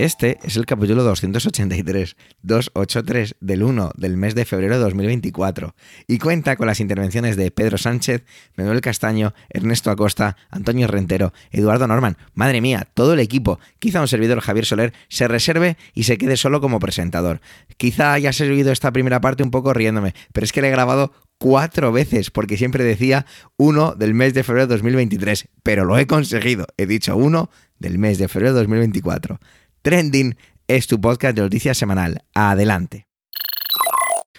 Este es el capítulo 283, 283 del 1 del mes de febrero de 2024 y cuenta con las intervenciones de Pedro Sánchez, Manuel Castaño, Ernesto Acosta, Antonio Rentero, Eduardo Norman. Madre mía, todo el equipo. Quizá un servidor Javier Soler se reserve y se quede solo como presentador. Quizá haya servido esta primera parte un poco riéndome, pero es que le he grabado cuatro veces, porque siempre decía 1 del mes de febrero de 2023, pero lo he conseguido. He dicho 1 del mes de febrero de 2024. Trending es tu podcast de noticias semanal. Adelante.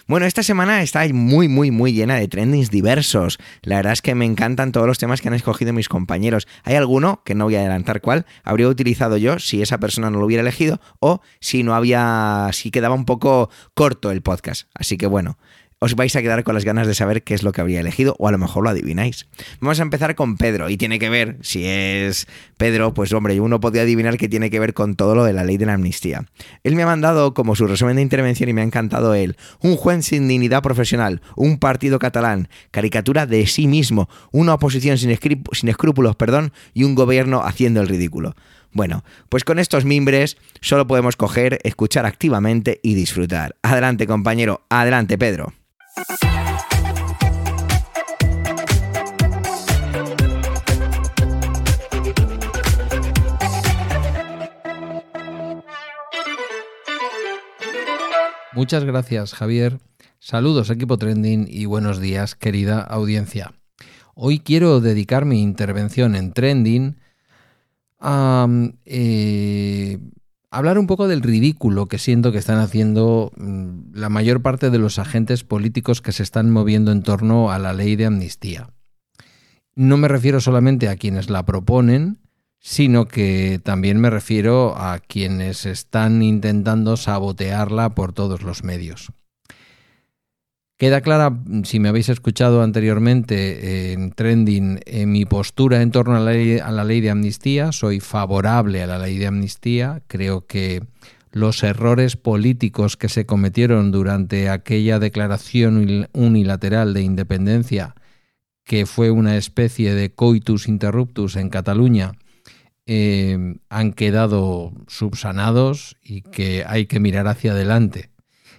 Bueno, esta semana está muy, muy, muy llena de trendings diversos. La verdad es que me encantan todos los temas que han escogido mis compañeros. Hay alguno, que no voy a adelantar cuál, habría utilizado yo si esa persona no lo hubiera elegido o si no había, si quedaba un poco corto el podcast. Así que bueno, os vais a quedar con las ganas de saber qué es lo que habría elegido, o a lo mejor lo adivináis. Vamos a empezar con Pedro, y tiene que ver, si es Pedro, pues hombre, uno podría adivinar que tiene que ver con todo lo de la ley de la amnistía. Él me ha mandado como su resumen de intervención y me ha encantado él. Un juez sin dignidad profesional, un partido catalán, caricatura de sí mismo, una oposición sin, escrúpulos, perdón, y un gobierno haciendo el ridículo. Bueno, pues con estos mimbres solo podemos coger, escuchar activamente y disfrutar. Adelante compañero, adelante Pedro. Muchas gracias, Javier. Saludos, equipo trending, y buenos días, querida audiencia. Hoy quiero dedicar mi intervención en trending a eh, hablar un poco del ridículo que siento que están haciendo mm, la mayor parte de los agentes políticos que se están moviendo en torno a la ley de amnistía. No me refiero solamente a quienes la proponen, sino que también me refiero a quienes están intentando sabotearla por todos los medios. Queda clara, si me habéis escuchado anteriormente en Trending, en mi postura en torno a la, ley, a la, ley, de amnistía. Soy favorable a la ley de amnistía. Creo que los errores políticos que se cometieron durante aquella declaración unilateral de independencia, que fue una especie de coitus interruptus en Cataluña, eh, han quedado subsanados y que hay que mirar hacia adelante.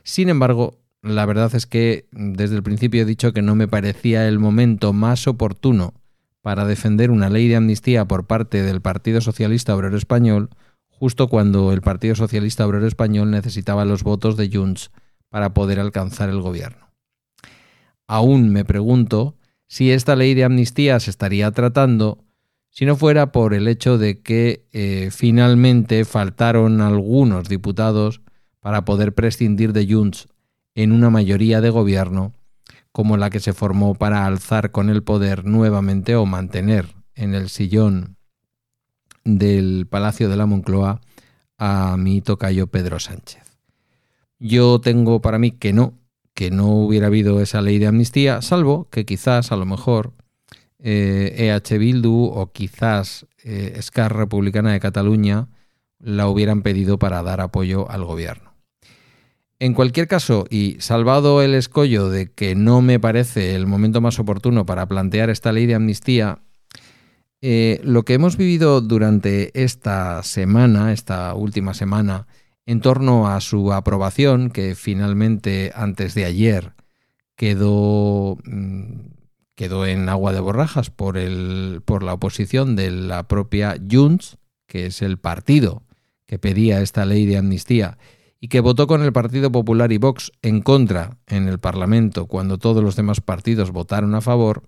Sin embargo, la verdad es que desde el principio he dicho que no me parecía el momento más oportuno para defender una ley de amnistía por parte del Partido Socialista Obrero Español, justo cuando el Partido Socialista Obrero Español necesitaba los votos de Junts para poder alcanzar el gobierno. Aún me pregunto si esta ley de amnistía se estaría tratando si no fuera por el hecho de que eh, finalmente faltaron algunos diputados para poder prescindir de Junts en una mayoría de gobierno como la que se formó para alzar con el poder nuevamente o mantener en el sillón del Palacio de la Moncloa a mi tocayo Pedro Sánchez. Yo tengo para mí que no, que no hubiera habido esa ley de amnistía, salvo que quizás a lo mejor EH Bildu o quizás eh, Republicana de Cataluña la hubieran pedido para dar apoyo al gobierno. En cualquier caso, y salvado el escollo de que no me parece el momento más oportuno para plantear esta ley de amnistía, eh, lo que hemos vivido durante esta semana, esta última semana, en torno a su aprobación, que finalmente antes de ayer quedó, mm, quedó en agua de borrajas por, el, por la oposición de la propia Junts, que es el partido que pedía esta ley de amnistía y que votó con el Partido Popular y Vox en contra en el Parlamento cuando todos los demás partidos votaron a favor,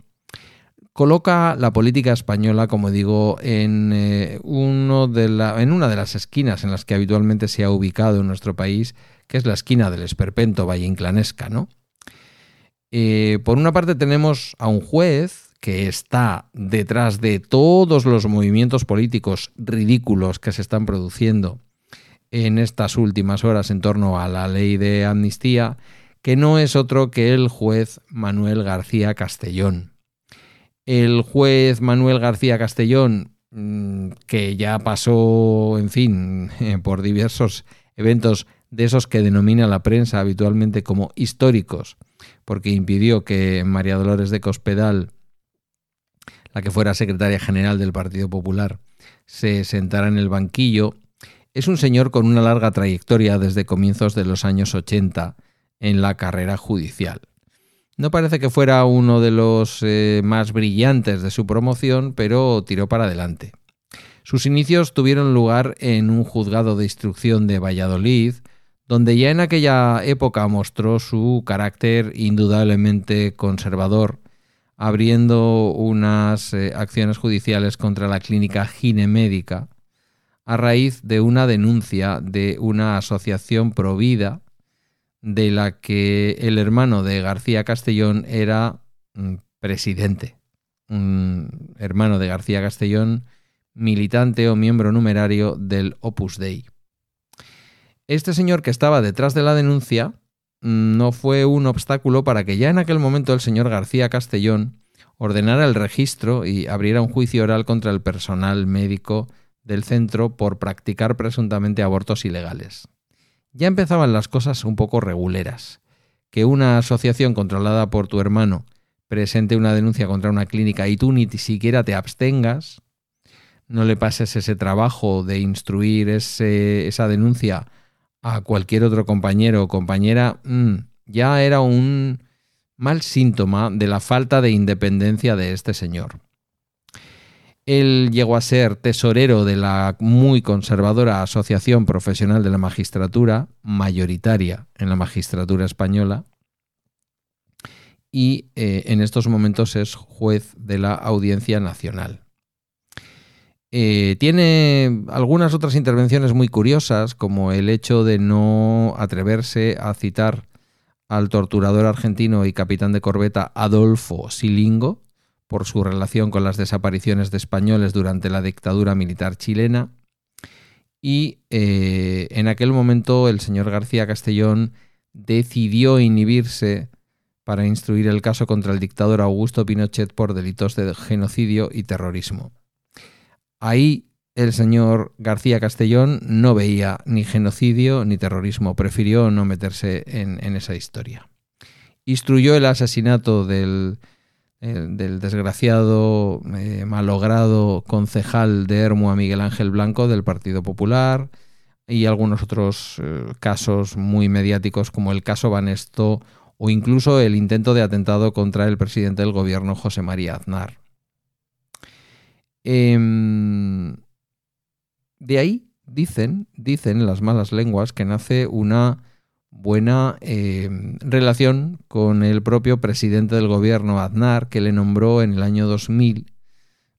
coloca la política española, como digo, en, eh, uno de la, en una de las esquinas en las que habitualmente se ha ubicado en nuestro país, que es la esquina del esperpento valle inclanesca, ¿no? Eh, por una parte tenemos a un juez que está detrás de todos los movimientos políticos ridículos que se están produciendo en estas últimas horas en torno a la ley de amnistía, que no es otro que el juez Manuel García Castellón. El juez Manuel García Castellón, mm, que ya pasó, en fin, por diversos eventos de esos que denomina la prensa habitualmente como históricos, porque impidió que María Dolores de Cospedal, la que fuera secretaria general del Partido Popular, se sentara en el banquillo, es un señor con una larga trayectoria desde comienzos de los años 80 en la carrera judicial. No parece que fuera uno de los eh, más brillantes de su promoción, pero tiró para adelante. Sus inicios tuvieron lugar en un juzgado de instrucción de Valladolid, donde ya en aquella época mostró su carácter indudablemente conservador, abriendo unas eh, acciones judiciales contra la clínica ginemédica a raíz de una denuncia de una asociación provida de la que el hermano de García Castellón era mm, presidente. Un hermano de García Castellón, militante o miembro numerario del Opus Dei. Este señor que estaba detrás de la denuncia mm, no fue un obstáculo para que ya en aquel momento el señor García Castellón ordenara el registro y abriera un juicio oral contra el personal médico del centro por practicar presuntamente abortos ilegales ya empezaban las cosas un poco reguleras. Que una asociación controlada por tu hermano presente una denuncia contra una clínica y tú ni siquiera te abstengas, no le pases ese trabajo de instruir esa denuncia a cualquier otro compañero o compañera, mm, ya era un mal síntoma de la falta de independencia de este señor. Él llegó a ser tesorero de la muy conservadora Asociación Profesional de la Magistratura, mayoritaria en la magistratura española, y eh, en estos momentos es juez de la Audiencia Nacional. Eh, tiene algunas otras intervenciones muy curiosas, como el hecho de no atreverse a citar al torturador argentino y capitán de corbeta Adolfo Silingo, por su relación con las desapariciones de españoles durante la dictadura militar chilena. Y eh, en aquel momento el señor García Castellón decidió inhibirse para instruir el caso contra el dictador Augusto Pinochet por delitos de genocidio y terrorismo. Ahí el señor García Castellón no veía ni genocidio ni terrorismo, prefirió no meterse en esa historia. Instruyó el asesinato del del desgraciado, eh, malogrado concejal de Hermua Miguel Ángel Blanco del Partido Popular y algunos otros eh, casos muy mediáticos como el caso Banesto o incluso el intento de atentado contra el presidente del gobierno José María Aznar. Em, de ahí dicen, dicen las malas lenguas que nace una buena eh, relación con el propio presidente del gobierno, Aznar, que le nombró en el año 2000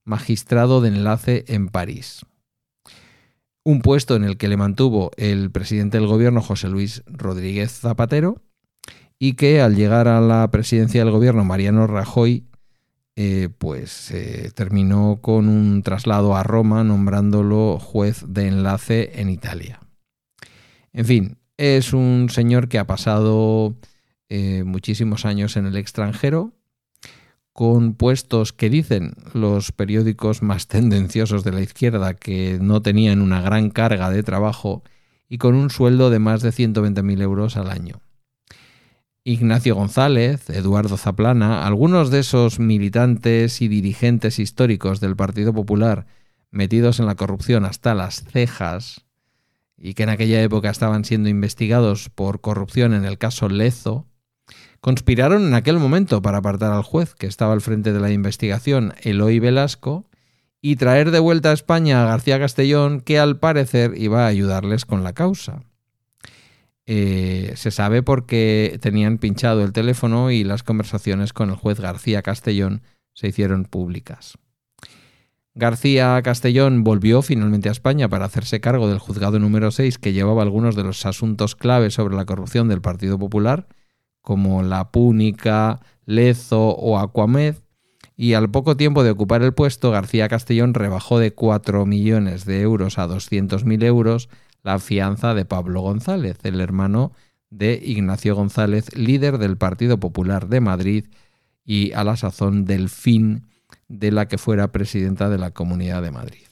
magistrado de enlace en París. Un puesto en el que le mantuvo el presidente del gobierno, José Luis Rodríguez Zapatero, y que al llegar a la presidencia del gobierno, Mariano Rajoy, eh, pues eh, terminó con un traslado a Roma, nombrándolo juez de enlace en Italia. En fin, es un señor que ha pasado eh, muchísimos años en el extranjero, con puestos que dicen los periódicos más tendenciosos de la izquierda que no tenían una gran carga de trabajo y con un sueldo de más de 120.000 euros al año. Ignacio González, Eduardo Zaplana, algunos de esos militantes y dirigentes históricos del Partido Popular metidos en la corrupción hasta las cejas, y que en aquella época estaban siendo investigados por corrupción en el caso Lezo, conspiraron en aquel momento para apartar al juez que estaba al frente de la investigación, Eloy Velasco, y traer de vuelta a España a García Castellón, que al parecer iba a ayudarles con la causa. Eh, se sabe porque tenían pinchado el teléfono y las conversaciones con el juez García Castellón se hicieron públicas. García Castellón volvió finalmente a España para hacerse cargo del juzgado número 6 que llevaba algunos de los asuntos claves sobre la corrupción del Partido Popular, como la Púnica, Lezo o Aquamed, y al poco tiempo de ocupar el puesto, García Castellón rebajó de 4 millones de euros a 200.000 euros la fianza de Pablo González, el hermano de Ignacio González, líder del Partido Popular de Madrid y a la sazón del fin de la que fuera presidenta de la Comunidad de Madrid.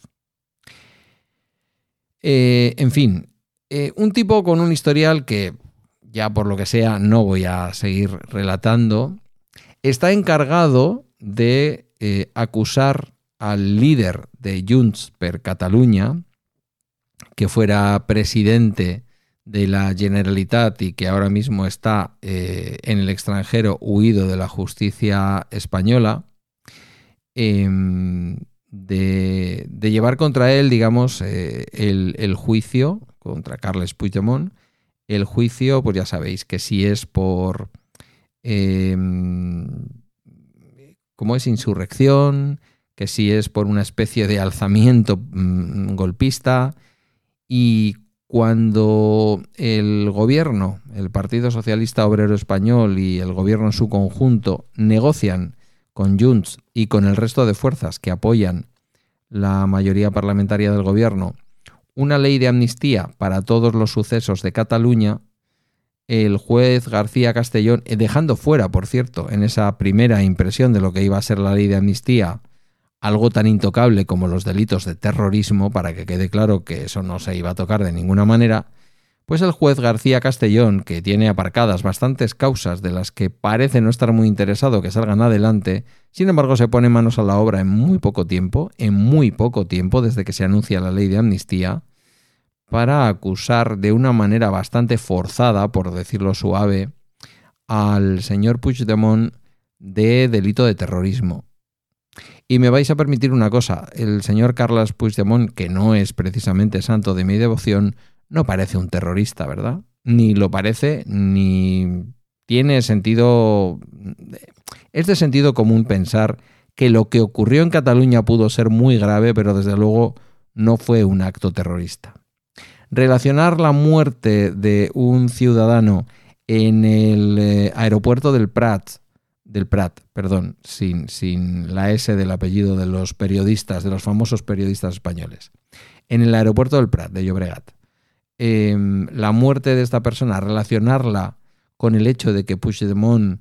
Eh, en fin, eh, un tipo con un historial que ya por lo que sea no voy a seguir relatando, está encargado de eh, acusar al líder de Junts per Catalunya, que fuera presidente de la Generalitat y que ahora mismo está en el extranjero huido de la justicia española, em, de, llevar contra él, digamos, eh, el, juicio contra Carles Puigdemont. El juicio, pues ya sabéis que si es por... Em, ¿Cómo es? Insurrección, que si es por una especie de alzamiento mm, golpista. Y cuando el gobierno, el Partido Socialista Obrero Español y el gobierno en su conjunto negocian con Junts y con el resto de fuerzas que apoyan la mayoría parlamentaria del gobierno una ley de amnistía para todos los sucesos de Cataluña, el juez García Castellón, eh, dejando fuera, por cierto, en esa primera impresión de lo que iba a ser la ley de amnistía, algo tan intocable como los delitos de terrorismo, para que quede claro que eso no se iba a tocar de ninguna manera, pues el juez García Castellón, que tiene aparcadas bastantes causas de las que parece no estar muy interesado que salgan adelante, sin embargo se pone manos a la obra en muy poco tiempo, en muy poco tiempo desde que se anuncia la ley de amnistía, para acusar de una manera bastante forzada, por decirlo suave, al señor Puigdemont de delito de terrorismo. Y me vais a permitir una cosa, el señor Carlos Puigdemont, que no es precisamente santo de mi devoción, no parece un terrorista, ¿verdad? Ni lo parece, ni tiene sentido... Es de sentido común pensar que lo que ocurrió en Cataluña pudo ser muy grave, pero desde luego no fue un acto terrorista. Relacionar la muerte de un ciudadano en el eh, aeropuerto del Prat, del Prat, perdón, sin, sin la S del apellido de los periodistas, de los famosos periodistas españoles, en el aeropuerto del Prat, de Llobregat, Em, la muerte de esta persona, relacionarla con el hecho de que Puigdemont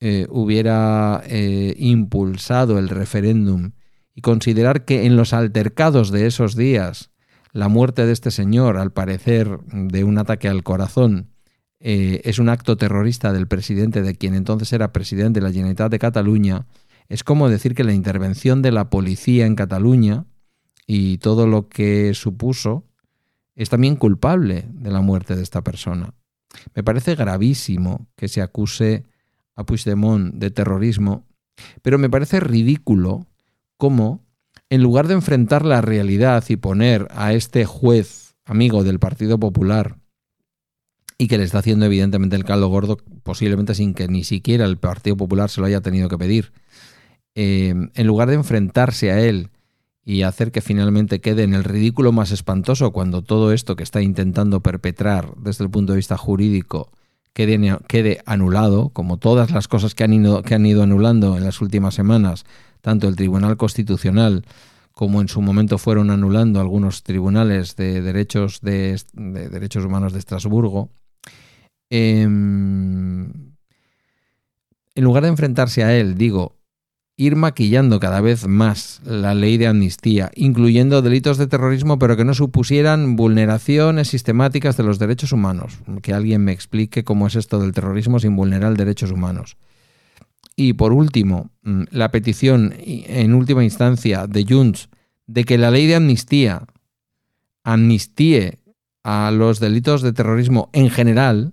eh, hubiera eh, impulsado el referéndum y considerar que en los altercados de esos días la muerte de este señor, al parecer de un ataque al corazón, eh, es un acto terrorista del presidente, de quien entonces era presidente de la Generalitat de Cataluña, es como decir que la intervención de la policía en Cataluña y todo lo que supuso es también culpable de la muerte de esta persona. Me parece gravísimo que se acuse a Puigdemont de terrorismo, pero me parece ridículo cómo, en lugar de enfrentar la realidad y poner a este juez amigo del Partido Popular, y que le está haciendo evidentemente el caldo gordo, posiblemente sin que ni siquiera el Partido Popular se lo haya tenido que pedir, eh, en lugar de enfrentarse a él y hacer que finalmente quede en el ridículo más espantoso cuando todo esto que está intentando perpetrar desde el punto de vista jurídico quede, anulado, como todas las cosas que han, ido, que han ido anulando en las últimas semanas, tanto el Tribunal Constitucional como en su momento fueron anulando algunos tribunales de derechos, de, derechos humanos de Estrasburgo. Em, en lugar de enfrentarse a él, digo, ir maquillando cada vez más la ley de amnistía, incluyendo delitos de terrorismo, pero que no supusieran vulneraciones sistemáticas de los derechos humanos. Que alguien me explique cómo es esto del terrorismo sin vulnerar derechos humanos. Y por último, mm, la petición en última instancia de Junts de que la ley de amnistía amnistíe a los delitos de terrorismo en general,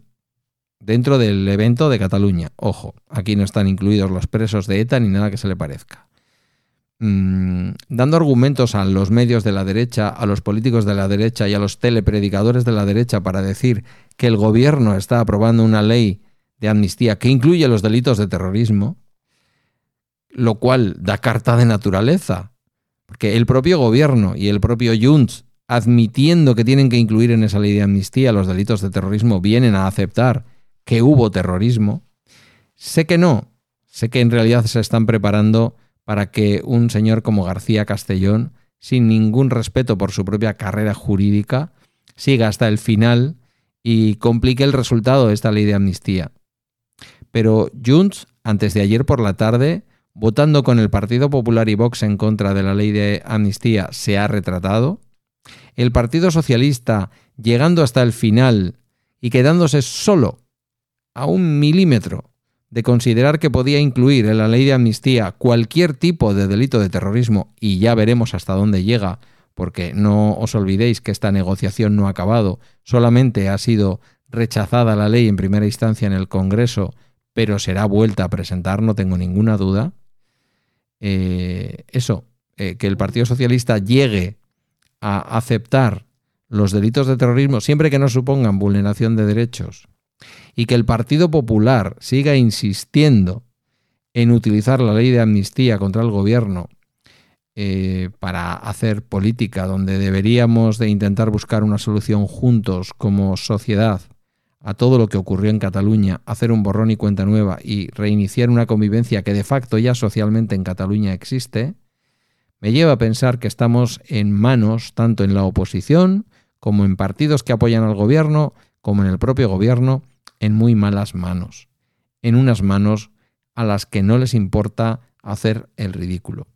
dentro del evento de Cataluña. Ojo, aquí no están incluidos los presos de ETA ni nada que se le parezca. Mm, dando argumentos a los medios de la derecha, a los políticos de la derecha y a los telepredicadores de la derecha para decir que el gobierno está aprobando una ley de amnistía que incluye los delitos de terrorismo, lo cual da carta de naturaleza, porque el propio gobierno y el propio Junts, admitiendo que tienen que incluir en esa ley de amnistía los delitos de terrorismo, vienen a aceptar que hubo terrorismo. Sé que no, sé que en realidad se están preparando para que un señor como García Castellón, sin ningún respeto por su propia carrera jurídica, siga hasta el final y complique el resultado de esta ley de amnistía. Pero Junts, antes de ayer por la tarde, votando con el Partido Popular y Vox en contra de la ley de amnistía, se ha retratado. El Partido Socialista, llegando hasta el final y quedándose solo a un milímetro de considerar que podía incluir en la ley de amnistía cualquier tipo de delito de terrorismo, y ya veremos hasta dónde llega, porque no os olvidéis que esta negociación no ha acabado, solamente ha sido rechazada la ley en primera instancia en el Congreso, pero será vuelta a presentar, no tengo ninguna duda. Eh, eso, eh, que el Partido Socialista llegue a aceptar los delitos de terrorismo siempre que no supongan vulneración de derechos y que el Partido Popular siga insistiendo en utilizar la ley de amnistía contra el gobierno eh, para hacer política, donde deberíamos de intentar buscar una solución juntos como sociedad a todo lo que ocurrió en Cataluña, hacer un borrón y cuenta nueva y reiniciar una convivencia que de facto ya socialmente en Cataluña existe, me lleva a pensar que estamos en manos, tanto en la oposición como en partidos que apoyan al gobierno, como en el propio gobierno, en muy malas manos, en unas manos a las que no les importa hacer el ridículo.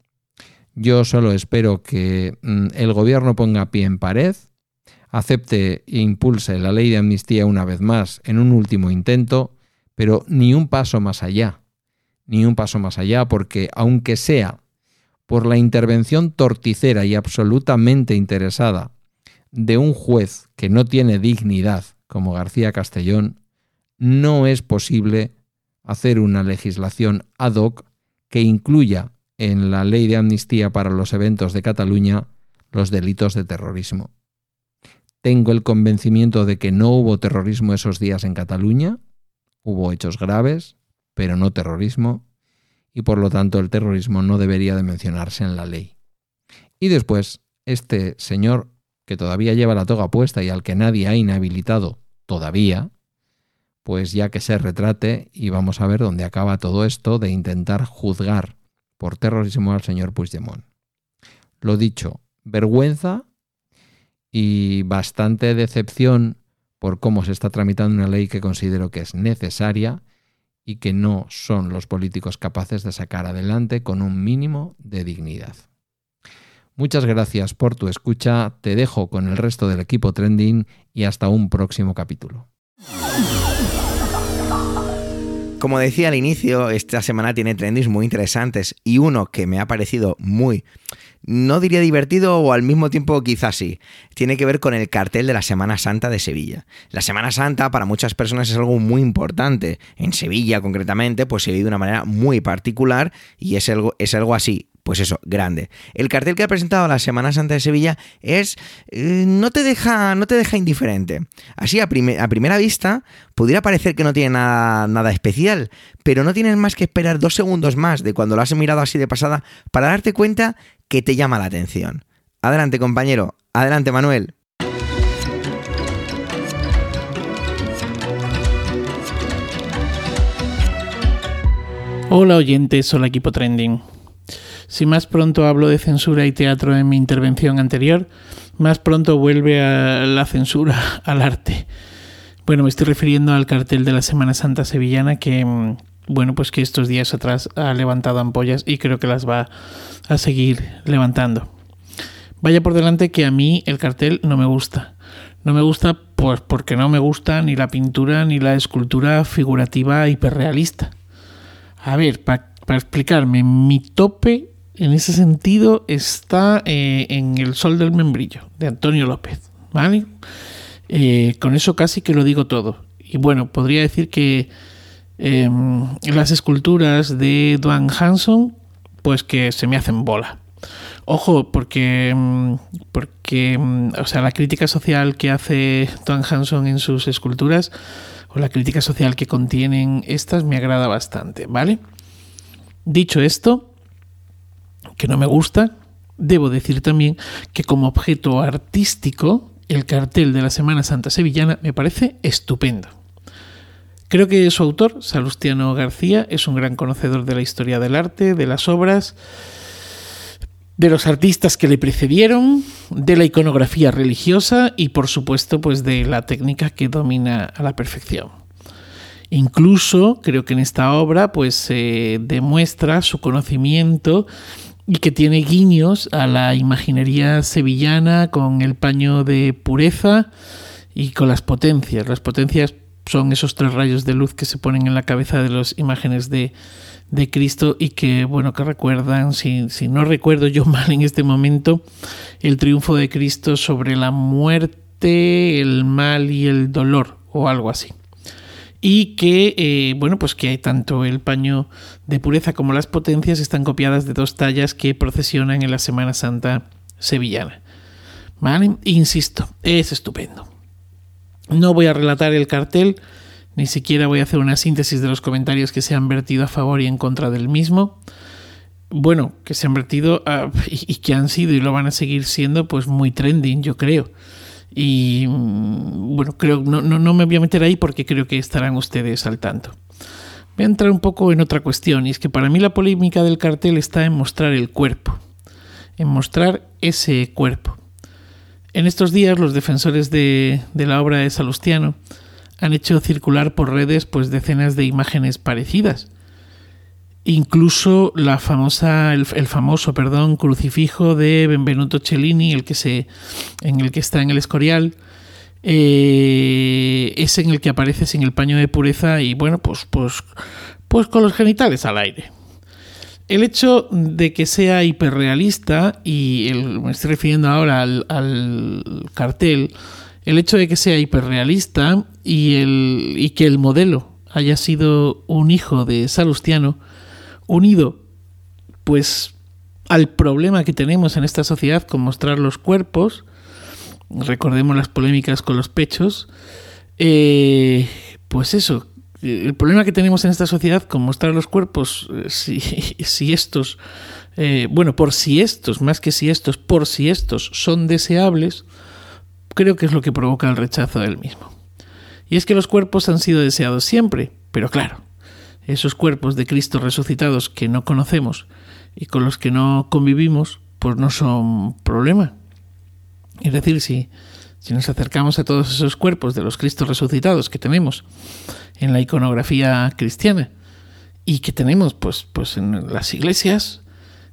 Yo solo espero que mm, el gobierno ponga pie en pared, acepte e impulse la ley de amnistía una vez más en un último intento, pero ni un paso más allá, ni un paso más allá, porque aunque sea por la intervención torticera y absolutamente interesada de un juez que no tiene dignidad, como García Castellón, no es posible hacer una legislación ad hoc que incluya en la ley de amnistía para los eventos de Cataluña los delitos de terrorismo. Tengo el convencimiento de que no hubo terrorismo esos días en Cataluña, hubo hechos graves, pero no terrorismo, y por lo tanto el terrorismo no debería de mencionarse en la ley. Y después, este señor que todavía lleva la toga puesta y al que nadie ha inhabilitado todavía, pues ya que se retrate y vamos a ver dónde acaba todo esto de intentar juzgar por terrorismo al señor Puigdemont. Lo dicho, vergüenza y bastante decepción por cómo se está tramitando una ley que considero que es necesaria y que no son los políticos capaces de sacar adelante con un mínimo de dignidad. Muchas gracias por tu escucha, te dejo con el resto del equipo trending y hasta un próximo capítulo. Como decía al inicio, esta semana tiene trendings muy interesantes y uno que me ha parecido muy, no diría divertido o al mismo tiempo quizás sí, tiene que ver con el cartel de la Semana Santa de Sevilla. La Semana Santa para muchas personas es algo muy importante. En Sevilla concretamente pues se vive de una manera muy particular y es algo, es algo así pues eso, grande. El cartel que ha presentado la Semana Santa de Sevilla es. Eh, no, te deja, no te deja indiferente. Así, a, primera vista, pudiera parecer que no tiene nada, nada especial, pero no tienes más que esperar dos segundos más de cuando lo has mirado así de pasada para darte cuenta que te llama la atención. Adelante, compañero. Adelante, Manuel. Hola oyentes, hola equipo trending. Si más pronto hablo de censura y teatro en mi intervención anterior, más pronto vuelve a la censura al arte. Bueno, me estoy refiriendo al cartel de la Semana Santa sevillana que, mm, bueno, pues que estos días atrás ha levantado ampollas y creo que las va a seguir levantando. Vaya por delante que a mí el cartel no me gusta. No me gusta pues porque no me gusta ni la pintura ni la escultura figurativa hiperrealista. A ver, para explicarme, mi tope en ese sentido está eh, en El Sol del Membrillo, de Antonio López. ¿Vale? Eh, con eso casi que lo digo todo. Y bueno, podría decir que em, las esculturas de Duane Hanson, pues que se me hacen bola. Ojo, porque, em, porque em, o sea, la crítica social que hace Duane Hanson en sus esculturas, o la crítica social que contienen estas, me agrada bastante, ¿vale? Dicho esto, que no me gusta, debo decir también que como objeto artístico, el cartel de la Semana Santa Sevillana me parece estupendo. Creo que su autor, Salustiano García, es un gran conocedor de la historia del arte, de las obras, de los artistas que le precedieron, de la iconografía religiosa y por supuesto pues de la técnica que domina a la perfección. Incluso creo que en esta obra pues demuestra su conocimiento y que tiene guiños a la imaginería sevillana con el paño de pureza y con las potencias. Las potencias son esos tres rayos de luz que se ponen en la cabeza de las imágenes de, de Cristo y que, bueno, que recuerdan, si, si, no recuerdo yo mal en este momento, el triunfo de Cristo sobre la muerte, el mal y el dolor, o algo así y que, eh, bueno, pues que hay tanto el paño de pureza como las potencias están copiadas de dos tallas que procesionan en la Semana Santa sevillana. ¿Vale? Insisto, es estupendo. No voy a relatar el cartel, ni siquiera voy a hacer una síntesis de los comentarios que se han vertido a favor y en contra del mismo. Bueno, que se han vertido y, y que han sido y lo van a seguir siendo, pues muy trending, yo creo. Y mm, bueno, creo no, no, no me voy a meter ahí porque creo que estarán ustedes al tanto. Voy a entrar un poco en otra cuestión, y es que para mí la polémica del cartel está en mostrar el cuerpo, en mostrar ese cuerpo. En estos días los defensores de, de la obra de Salustiano han hecho circular por redes pues decenas de imágenes parecidas Incluso la famosa, el, famoso, perdón, crucifijo de Benvenuto Cellini, el que se, en el que está en el Escorial, eh, es en el que aparece sin el paño de pureza y bueno, pues, pues, pues con los genitales al aire. El hecho de que sea hiperrealista, y me estoy refiriendo ahora al, al, cartel, el hecho de que sea hiperrealista y, el, y que el modelo haya sido un hijo de Salustiano, unido pues al problema que tenemos en esta sociedad con mostrar los cuerpos, recordemos las polémicas con los pechos, eh, pues eso, el problema que tenemos en esta sociedad con mostrar los cuerpos, eh, si, si estos, eh, bueno, por si estos, más que si estos, por si estos son deseables, creo que es lo que provoca el rechazo del mismo. Y es que los cuerpos han sido deseados siempre, pero claro, esos cuerpos de Cristo resucitados que no conocemos y con los que no convivimos, pues no son problema. Es decir, si, si nos acercamos a todos esos cuerpos de los Cristos resucitados que tenemos en la iconografía cristiana y que tenemos pues, pues en las iglesias,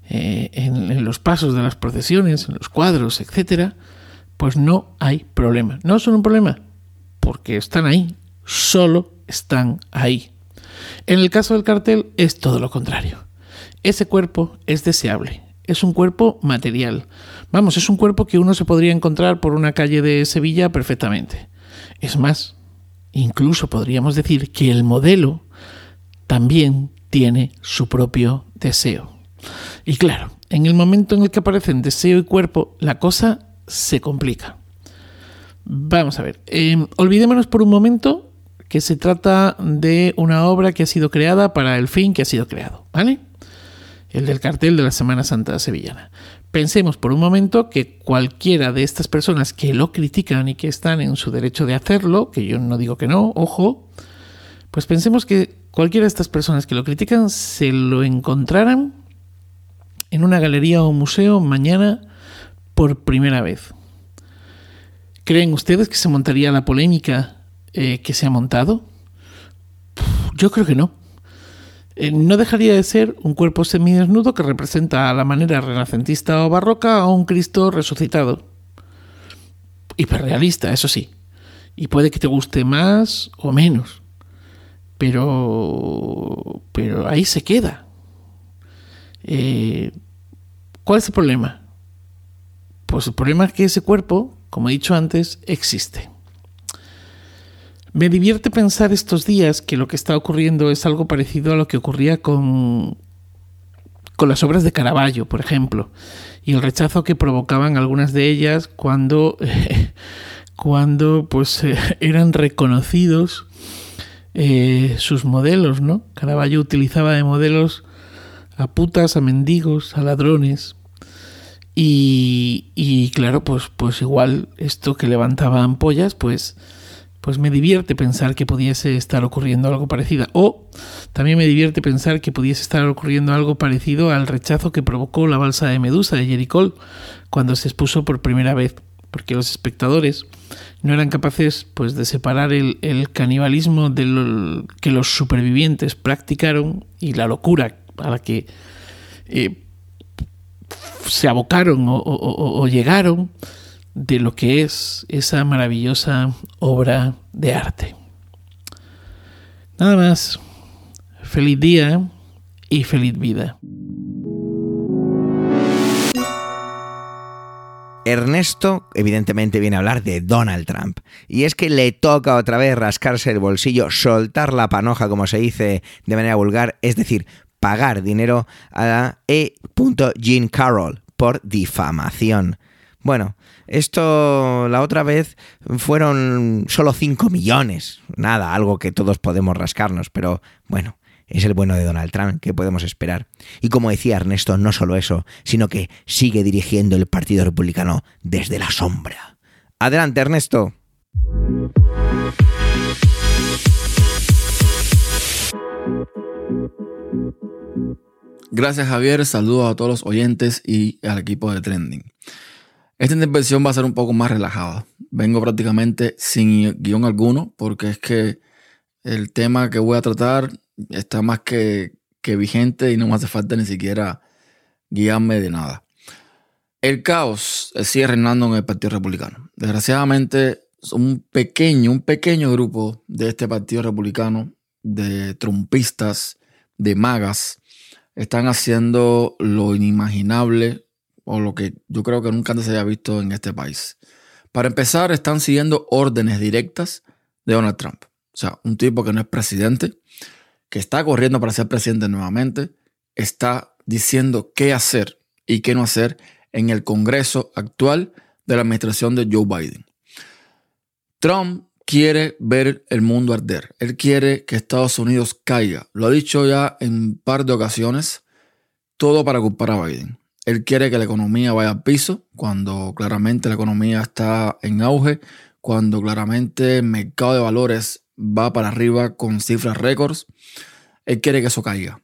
eh, en, en, los pasos de las procesiones, en los cuadros, etcétera, pues no hay problema. No son un problema, porque están ahí, solo están ahí. En el caso del cartel es todo lo contrario. Ese cuerpo es deseable, es un cuerpo material. Vamos, es un cuerpo que uno se podría encontrar por una calle de Sevilla perfectamente. Es más, incluso podríamos decir que el modelo también tiene su propio deseo. Y claro, en el momento en el que aparecen deseo y cuerpo, la cosa se complica. Vamos a ver, eh, olvidémonos por un momento que se trata de una obra que ha sido creada para el fin que ha sido creado, ¿vale? El del cartel de la Semana Santa Sevillana. Pensemos por un momento que cualquiera de estas personas que lo critican y que están en su derecho de hacerlo, que yo no digo que no, ojo, pues pensemos que cualquiera de estas personas que lo critican se lo encontraran en una galería o museo mañana por primera vez. ¿Creen ustedes que se montaría la polémica eh, que se ha montado? Yo creo que no. Eh, no dejaría de ser un cuerpo semidesnudo que representa a la manera renacentista o barroca a un Cristo resucitado. Hiperrealista, eso sí. Y puede que te guste más o menos. Pero. Pero ahí se queda. Eh, ¿Cuál es el problema? Pues el problema es que ese cuerpo, como he dicho antes, existe. Me divierte pensar estos días que lo que está ocurriendo es algo parecido a lo que ocurría con, con las obras de Caravaggio, por ejemplo, y el rechazo que provocaban algunas de ellas cuando, cuando pues, eh, eran reconocidos eh, sus modelos, ¿no? Caravaggio utilizaba de modelos a putas, a mendigos, a ladrones. Y, y claro, pues, pues igual esto que levantaba ampollas, pues pues me divierte pensar que pudiese estar ocurriendo algo parecido. O también me divierte pensar que pudiese estar ocurriendo algo parecido al rechazo que provocó la balsa de Medusa de Jericó cuando se expuso por primera vez porque los espectadores no eran capaces pues, de separar el, canibalismo de lo, que los supervivientes practicaron y la locura a la que eh, se abocaron o llegaron de lo que es esa maravillosa obra de arte. Nada más. Feliz día y feliz vida. Ernesto evidentemente viene a hablar de Donald Trump. Y es que le toca otra vez rascarse el bolsillo, soltar la panoja, como se dice de manera vulgar, es decir, pagar dinero a E. Jean Carroll por difamación. Bueno, esto la otra vez fueron solo 5 millones. Nada, algo que todos podemos rascarnos, pero bueno, es el bueno de Donald Trump, ¿qué podemos esperar? Y como decía Ernesto, no solo eso, sino que sigue dirigiendo el Partido Republicano desde la sombra. Adelante, Ernesto. Gracias Javier, saludos a todos los oyentes y al equipo de Trending. Esta intervención va a ser un poco más relajada. Vengo prácticamente sin guion alguno porque es que el tema que voy a tratar está más que, vigente y no me hace falta ni siquiera guiarme de nada. El caos sigue reinando en el Partido Republicano. Desgraciadamente, un pequeño, un pequeño grupo de este Partido Republicano, de trumpistas, de magas, están haciendo lo inimaginable o lo que yo creo que nunca antes se haya visto en este país. Para empezar, están siguiendo órdenes directas de Donald Trump. O sea, un tipo que no es presidente, que está corriendo para ser presidente nuevamente, está diciendo qué hacer y qué no hacer en el Congreso actual de la administración de Joe Biden. Trump quiere ver el mundo arder. Él quiere que Estados Unidos caiga. Lo ha dicho ya en un par de ocasiones, todo para culpar a Biden. Él quiere que la economía vaya al piso, cuando claramente la economía está en auge, cuando claramente el mercado de valores va para arriba con cifras récords. Él quiere que eso caiga.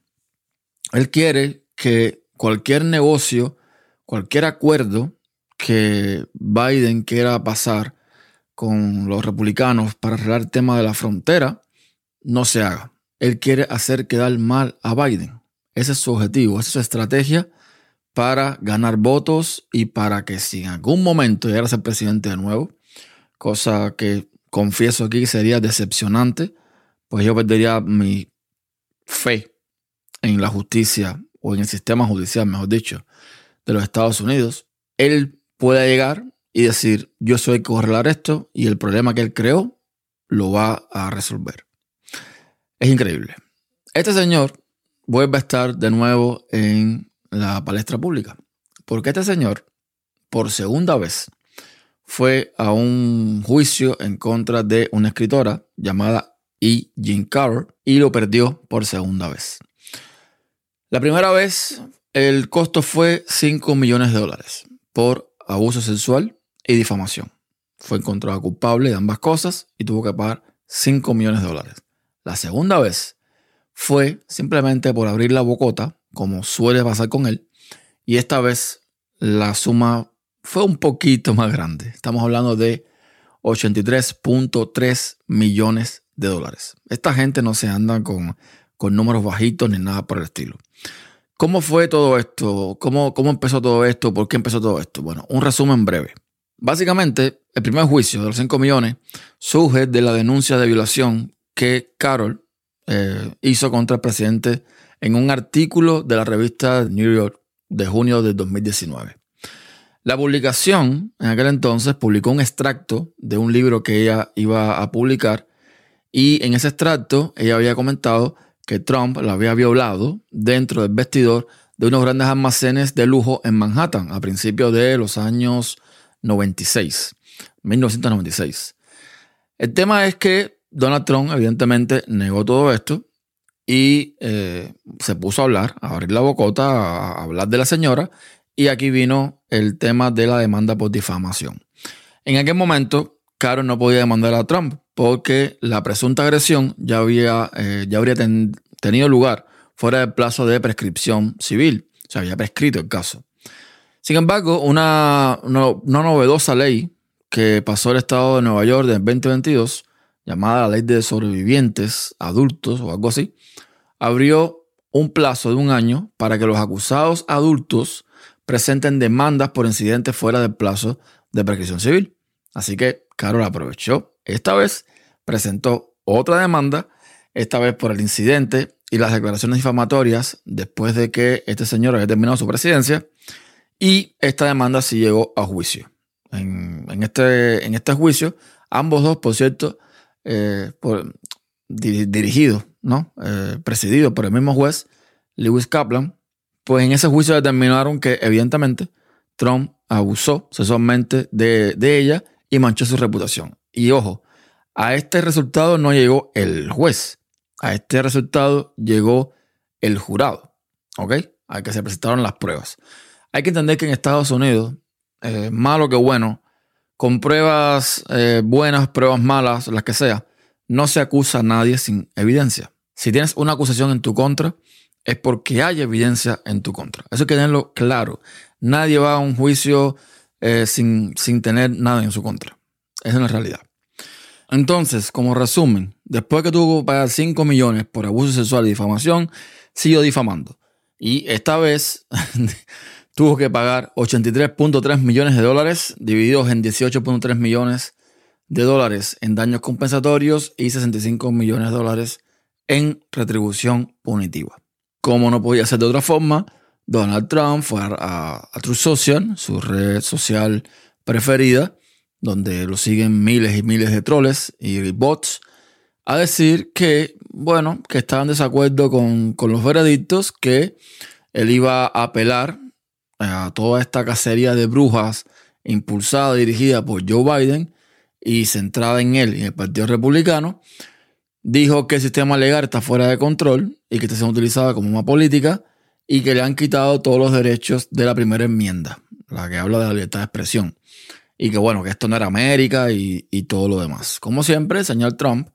Él quiere que cualquier negocio, cualquier acuerdo que Biden quiera pasar con los republicanos para arreglar el tema de la frontera, no se haga. Él quiere hacer quedar mal a Biden. Ese es su objetivo, esa es su estrategia para ganar votos y para que si en algún momento llegara a ser presidente de nuevo, cosa que confieso aquí sería decepcionante, pues yo perdería mi fe en la justicia o en el sistema judicial, mejor dicho, de los Estados Unidos, él puede llegar y decir, yo soy arreglar esto y el problema que él creó lo va a resolver. Es increíble. Este señor vuelve a estar de nuevo en la palestra pública, porque este señor, por segunda vez, fue a un juicio en contra de una escritora llamada E. Jean Carroll y lo perdió por segunda vez. La primera vez el costo fue 5 millones de dólares por abuso sexual y difamación. Fue encontrado culpable de ambas cosas y tuvo que pagar 5 millones de dólares. La segunda vez fue simplemente por abrir la bocota, como suele pasar con él, y esta vez la suma fue un poquito más grande. Estamos hablando de 83.3 millones de dólares. Esta gente no se anda con, con números bajitos ni nada por el estilo. ¿Cómo fue todo esto? ¿Cómo, ¿Cómo empezó todo esto? ¿Por qué empezó todo esto? Bueno, un resumen breve. Básicamente, el primer juicio de los 5 millones surge de la denuncia de violación que Carol eh, hizo contra el presidente en un artículo de la revista New York de junio de 2019. La publicación, en aquel entonces, publicó un extracto de un libro que ella iba a publicar y en ese extracto ella había comentado que Trump la había violado dentro del vestidor de unos grandes almacenes de lujo en Manhattan a principios de los años 96, 1996. El tema es que Donald Trump evidentemente negó todo esto y eh, se puso a hablar, a abrir la bocota, a hablar de la señora y aquí vino el tema de la demanda por difamación. En aquel momento, Caro no podía demandar a Trump porque la presunta agresión ya, había, eh, ya habría tenido lugar fuera del plazo de prescripción civil. Se había prescrito el caso. Sin embargo, una, una, novedosa ley que pasó el estado de Nueva York en 2022, llamada la Ley de Sobrevivientes Adultos o algo así, abrió un plazo de un año para que los acusados adultos presenten demandas por incidentes fuera del plazo de prescripción civil. Así que Carol aprovechó. Esta vez presentó otra demanda, esta vez por el incidente y las declaraciones difamatorias después de que este señor había terminado su presidencia. Y esta demanda sí llegó a juicio. En, este, en este juicio, ambos dos, por cierto, eh, dirigidos, ¿no? Eh, presididos por el mismo juez, Lewis Kaplan, pues en ese juicio determinaron que evidentemente Trump abusó sexualmente de, de ella y manchó su reputación. Y ojo, a este resultado no llegó el juez, a este resultado llegó el jurado, ¿ok? A que se presentaron las pruebas. Hay que entender que en Estados Unidos, eh, malo que bueno, con pruebas eh, buenas, pruebas malas, las que sea, no se acusa a nadie sin evidencia. Si tienes una acusación en tu contra, es porque hay evidencia en tu contra. Eso hay que tenerlo claro. Nadie va a un juicio eh, sin, sin tener nada en su contra. Esa es la realidad. Entonces, como resumen, después que tuvo que pagar 5 millones por abuso sexual y difamación, siguió difamando. Y esta vez tuvo que pagar 83.3 millones de dólares, divididos en 18.3 millones de dólares en daños compensatorios y 65 millones de dólares en retribución punitiva. Como no podía ser de otra forma, Donald Trump fue a, True Social, su red social preferida, donde lo siguen miles y miles de troles y bots, a decir que, bueno, que estaba en desacuerdo con, con los veredictos, que él iba a apelar a toda esta cacería de brujas impulsada, dirigida por Joe Biden y centrada en él y en el Partido Republicano, dijo que el sistema legal está fuera de control y que está siendo utilizado como una política y que le han quitado todos los derechos de la primera enmienda, la que habla de la libertad de expresión. Y que bueno, que esto no era América y, todo lo demás. Como siempre, el señor Trump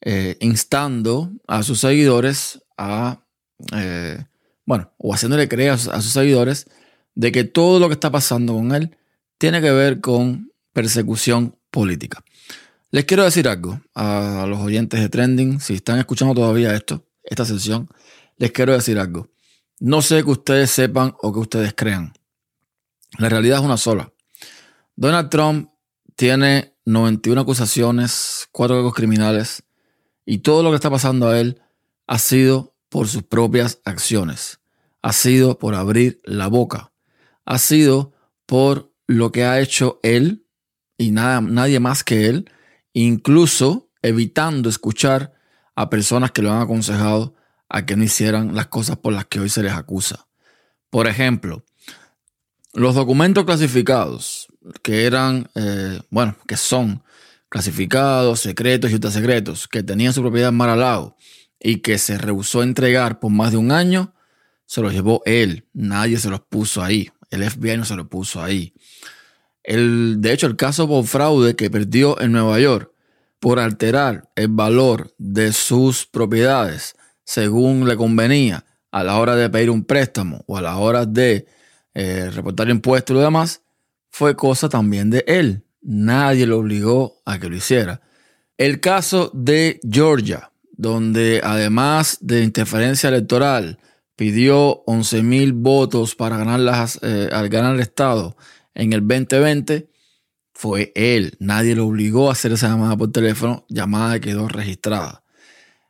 eh, instando a sus seguidores a, eh, bueno, o haciéndole creer a sus seguidores de que todo lo que está pasando con él tiene que ver con persecución política. Les quiero decir algo a los oyentes de Trending, si están escuchando todavía esto, esta sesión, les quiero decir algo. No sé que ustedes sepan o que ustedes crean. La realidad es una sola. Donald Trump tiene 91 acusaciones, 4 cargos criminales, y todo lo que está pasando a él ha sido por sus propias acciones. Ha sido por abrir la boca. Ha sido por lo que ha hecho él y nada, nadie más que él incluso evitando escuchar a personas que lo han aconsejado a que no hicieran las cosas por las que hoy se les acusa. Por ejemplo, los documentos clasificados, que eran, eh, bueno, que son clasificados, secretos y secretos, que tenían su propiedad en Mar y que se rehusó a entregar por más de un año, se los llevó él. Nadie se los puso ahí. El FBI no se los puso ahí. El, de hecho, el caso por fraude que perdió en Nueva York por alterar el valor de sus propiedades según le convenía a la hora de pedir un préstamo o a la hora de eh, reportar impuestos y lo demás, fue cosa también de él. Nadie lo obligó a que lo hiciera. El caso de Georgia, donde además de interferencia electoral, pidió 11 mil votos para ganar, las, eh, al ganar el Estado en el 2020 fue él. Nadie lo obligó a hacer esa llamada por teléfono. Llamada quedó registrada.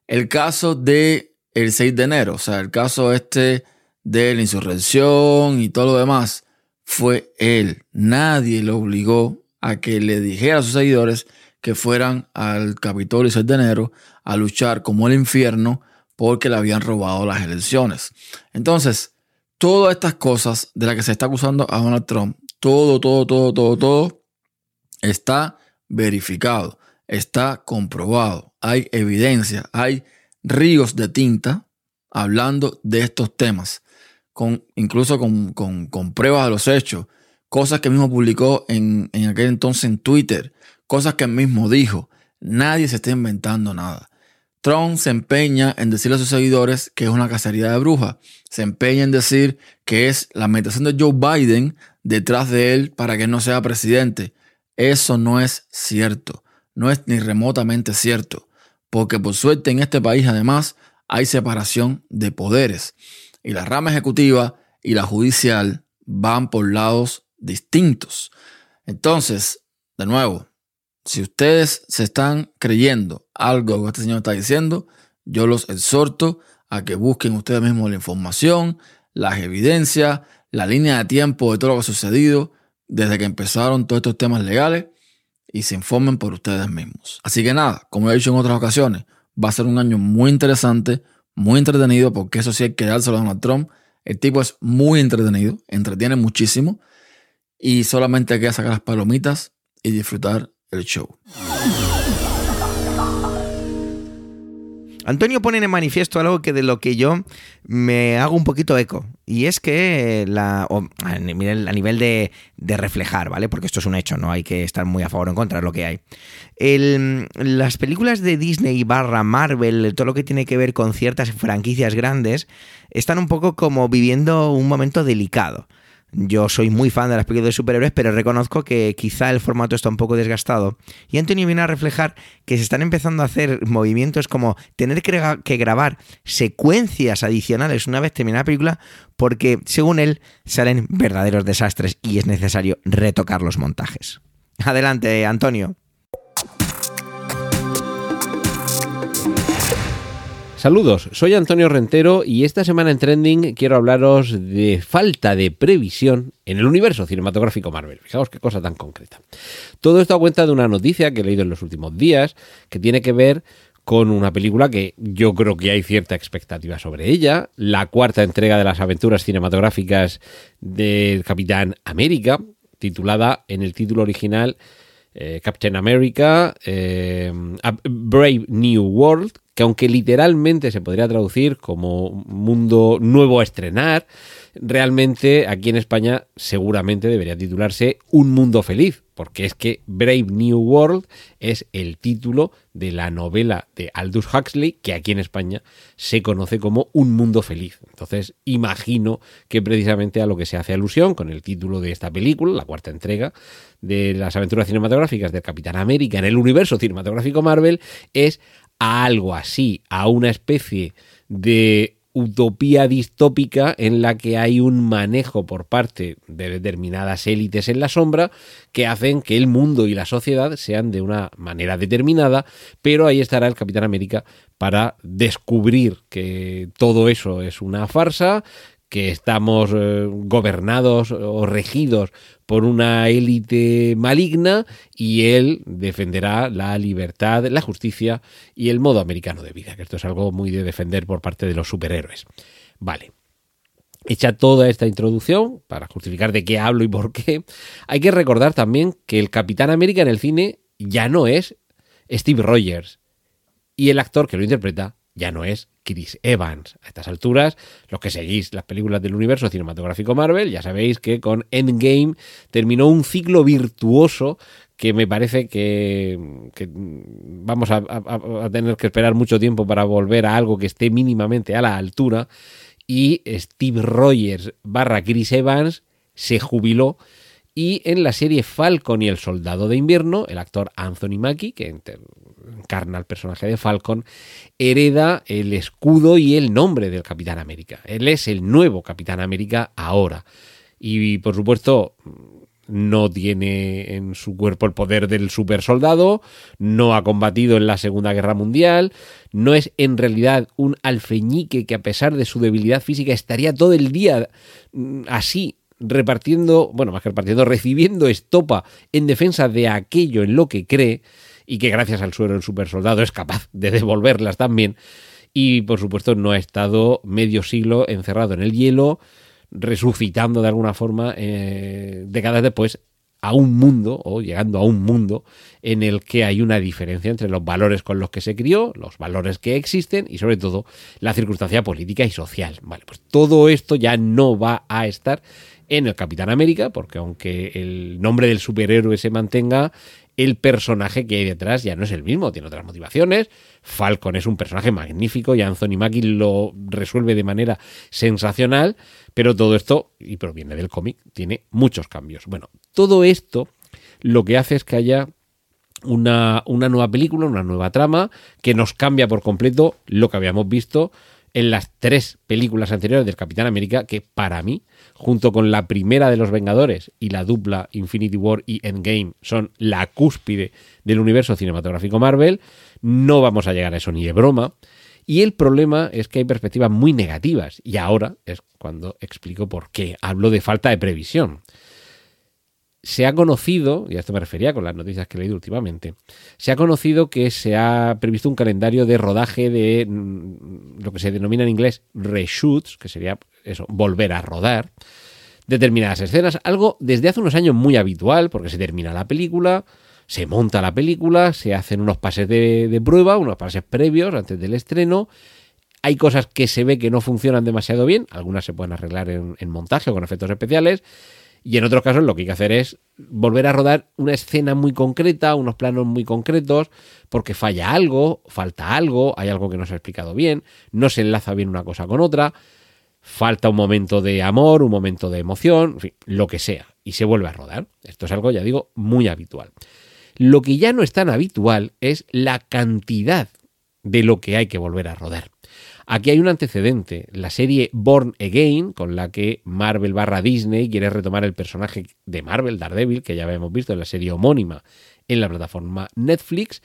El caso de el 6 de enero, o sea, el caso este de la insurrección y todo lo demás, fue él. Nadie lo obligó a que le dijera a sus seguidores que fueran al Capitolio el 6 de enero a luchar como el infierno porque le habían robado las elecciones. Entonces, todas estas cosas de las que se está acusando a Donald Trump todo, todo, todo, todo, todo está verificado, está comprobado, hay evidencia, hay ríos de tinta hablando de estos temas, con, incluso con, pruebas de los hechos, cosas que mismo publicó en, en aquel entonces en Twitter, cosas que él mismo dijo. Nadie se está inventando nada. Trump se empeña en decirle a sus seguidores que es una cacería de brujas. Se empeña en decir que es la meditación de Joe Biden detrás de él para que no sea presidente. Eso no es cierto, no es ni remotamente cierto, porque por suerte en este país además hay separación de poderes y la rama ejecutiva y la judicial van por lados distintos. Entonces, de nuevo, si ustedes se están creyendo algo que este señor está diciendo, yo los exhorto a que busquen ustedes mismos la información, las evidencias, la línea de tiempo de todo lo que ha sucedido desde que empezaron todos estos temas legales y se informen por ustedes mismos. Así que nada, como he dicho en otras ocasiones, va a ser un año muy interesante, muy entretenido, porque eso sí hay que dárselo a Donald Trump. El tipo es muy entretenido, entretiene muchísimo y solamente hay que sacar las palomitas y disfrutar el show. Antonio pone en manifiesto algo que de lo que yo me hago un poquito eco. Y es que la, a nivel, nivel de, reflejar, ¿vale? Porque esto es un hecho, no hay que estar muy a favor o en contra de lo que hay. las películas de Disney barra Marvel, todo lo que tiene que ver con ciertas franquicias grandes, están un poco como viviendo un momento delicado. Yo soy muy fan de las películas de superhéroes, pero reconozco que quizá el formato está un poco desgastado. Y Antonio viene a reflejar que se están empezando a hacer movimientos como tener que, grabar secuencias adicionales una vez terminada la película, porque según él salen verdaderos desastres y es necesario retocar los montajes. Adelante, Antonio. Saludos, soy Antonio Rentero y esta semana en Trending quiero hablaros de falta de previsión en el universo cinematográfico Marvel. Fijaos qué cosa tan concreta. Todo esto a cuenta de una noticia que he leído en los últimos días que tiene que ver con una película que yo creo que hay cierta expectativa sobre ella, la cuarta entrega de las aventuras cinematográficas del Capitán América, titulada en el título original eh, Captain America, eh, Brave New World, que aunque literalmente se podría traducir como mundo nuevo a estrenar, realmente aquí en España seguramente debería titularse Un Mundo Feliz, porque es que Brave New World es el título de la novela de Aldous Huxley, que aquí en España se conoce como Un Mundo Feliz. Entonces imagino que precisamente a lo que se hace alusión con el título de esta película, la cuarta entrega de las aventuras cinematográficas del Capitán América en el universo cinematográfico Marvel, es a algo así, a una especie de utopía distópica en la que hay un manejo por parte de determinadas élites en la sombra que hacen que el mundo y la sociedad sean de una manera determinada, pero ahí estará el Capitán América para descubrir que todo eso es una farsa, que estamos eh, gobernados o regidos por una élite maligna y él defenderá la libertad, la justicia y el modo americano de vida, esto es algo muy de defender por parte de los superhéroes. Vale. Hecha toda esta introducción, para justificar de qué hablo y por qué, hay que recordar también que el Capitán América en el cine ya no es Steve Rogers y el actor que lo interpreta ya no es Chris Evans. A estas alturas, los que seguís las películas del universo cinematográfico Marvel, ya sabéis que con Endgame terminó un ciclo virtuoso que me parece que, vamos a, tener que esperar mucho tiempo para volver a algo que esté mínimamente a la altura. Y Steve Rogers barra Chris Evans se jubiló y en la serie Falcon y el Soldado de Invierno, el actor Anthony Mackie, que encarna al personaje de Falcon, hereda el escudo y el nombre del Capitán América. Él es el nuevo Capitán América ahora. Y por supuesto, no tiene en su cuerpo el poder del super soldado, no ha combatido en la Segunda Guerra Mundial, no es en realidad un alfeñique que a pesar de su debilidad física estaría todo el día mm, así repartiendo, bueno, más que repartiendo, recibiendo estopa en defensa de aquello en lo que cree y que gracias al suero del supersoldado es capaz de devolverlas también. Y por supuesto no ha estado medio siglo encerrado en el hielo, resucitando de alguna forma eh, décadas después a un mundo o llegando a un mundo en el que hay una diferencia entre los valores con los que se crió, los valores que existen y sobre todo la circunstancia política y social. Vale, pues todo esto ya no va a estar en el Capitán América, porque aunque el nombre del superhéroe se mantenga, el personaje que hay detrás ya no es el mismo, tiene otras motivaciones. Falcon es un personaje magnífico y Anthony Mackie lo resuelve de manera sensacional, pero todo esto, y proviene del cómic, tiene muchos cambios. Bueno, todo esto lo que hace es que haya una, una nueva película, una nueva trama, que nos cambia por completo lo que habíamos visto en las tres películas anteriores del Capitán América, que para mí, junto con la primera de los Vengadores y la dupla Infinity War y Endgame, son la cúspide del universo cinematográfico Marvel, no vamos a llegar a eso ni de broma. Y el problema es que hay perspectivas muy negativas, y ahora es cuando explico por qué. Hablo de falta de previsión se ha conocido, y a esto me refería con las noticias que he leído últimamente, se ha conocido que se ha previsto un calendario de rodaje de mm, lo que se denomina en inglés reshoots, que sería eso, volver a rodar determinadas escenas, algo desde hace unos años muy habitual, porque se termina la película, se monta la película, se hacen unos pases de, prueba, unos pases previos antes del estreno, hay cosas que se ve que no funcionan demasiado bien, algunas se pueden arreglar en, en montaje o con efectos especiales, y en otros casos lo que hay que hacer es volver a rodar una escena muy concreta, unos planos muy concretos, porque falla algo, falta algo, hay algo que no se ha explicado bien, no se enlaza bien una cosa con otra, falta un momento de amor, un momento de emoción, en fin, lo que sea, y se vuelve a rodar. Esto es algo, ya digo, muy habitual. Lo que ya no es tan habitual es la cantidad de lo que hay que volver a rodar. Aquí hay un antecedente, la serie Born Again, con la que Marvel barra Disney quiere retomar el personaje de Marvel, Daredevil, que ya habíamos visto en la serie homónima en la plataforma Netflix.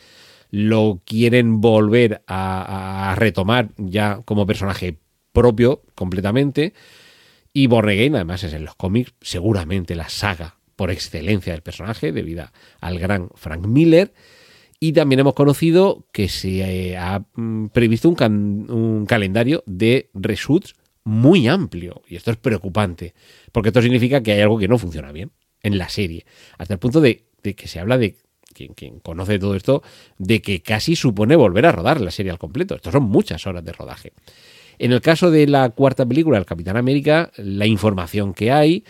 Lo quieren volver a, retomar ya como personaje propio completamente. Y Born Again, además, es en los cómics seguramente la saga por excelencia del personaje, debido al gran Frank Miller. Y también hemos conocido que se eh, ha mm, previsto un, calendario de reshoots muy amplio. Y esto es preocupante, porque esto significa que hay algo que no funciona bien en la serie. Hasta el punto de, que se habla de, quien, conoce todo esto, de que casi supone volver a rodar la serie al completo. Esto son muchas horas de rodaje. En el caso de la cuarta película, El Capitán América, la información que hay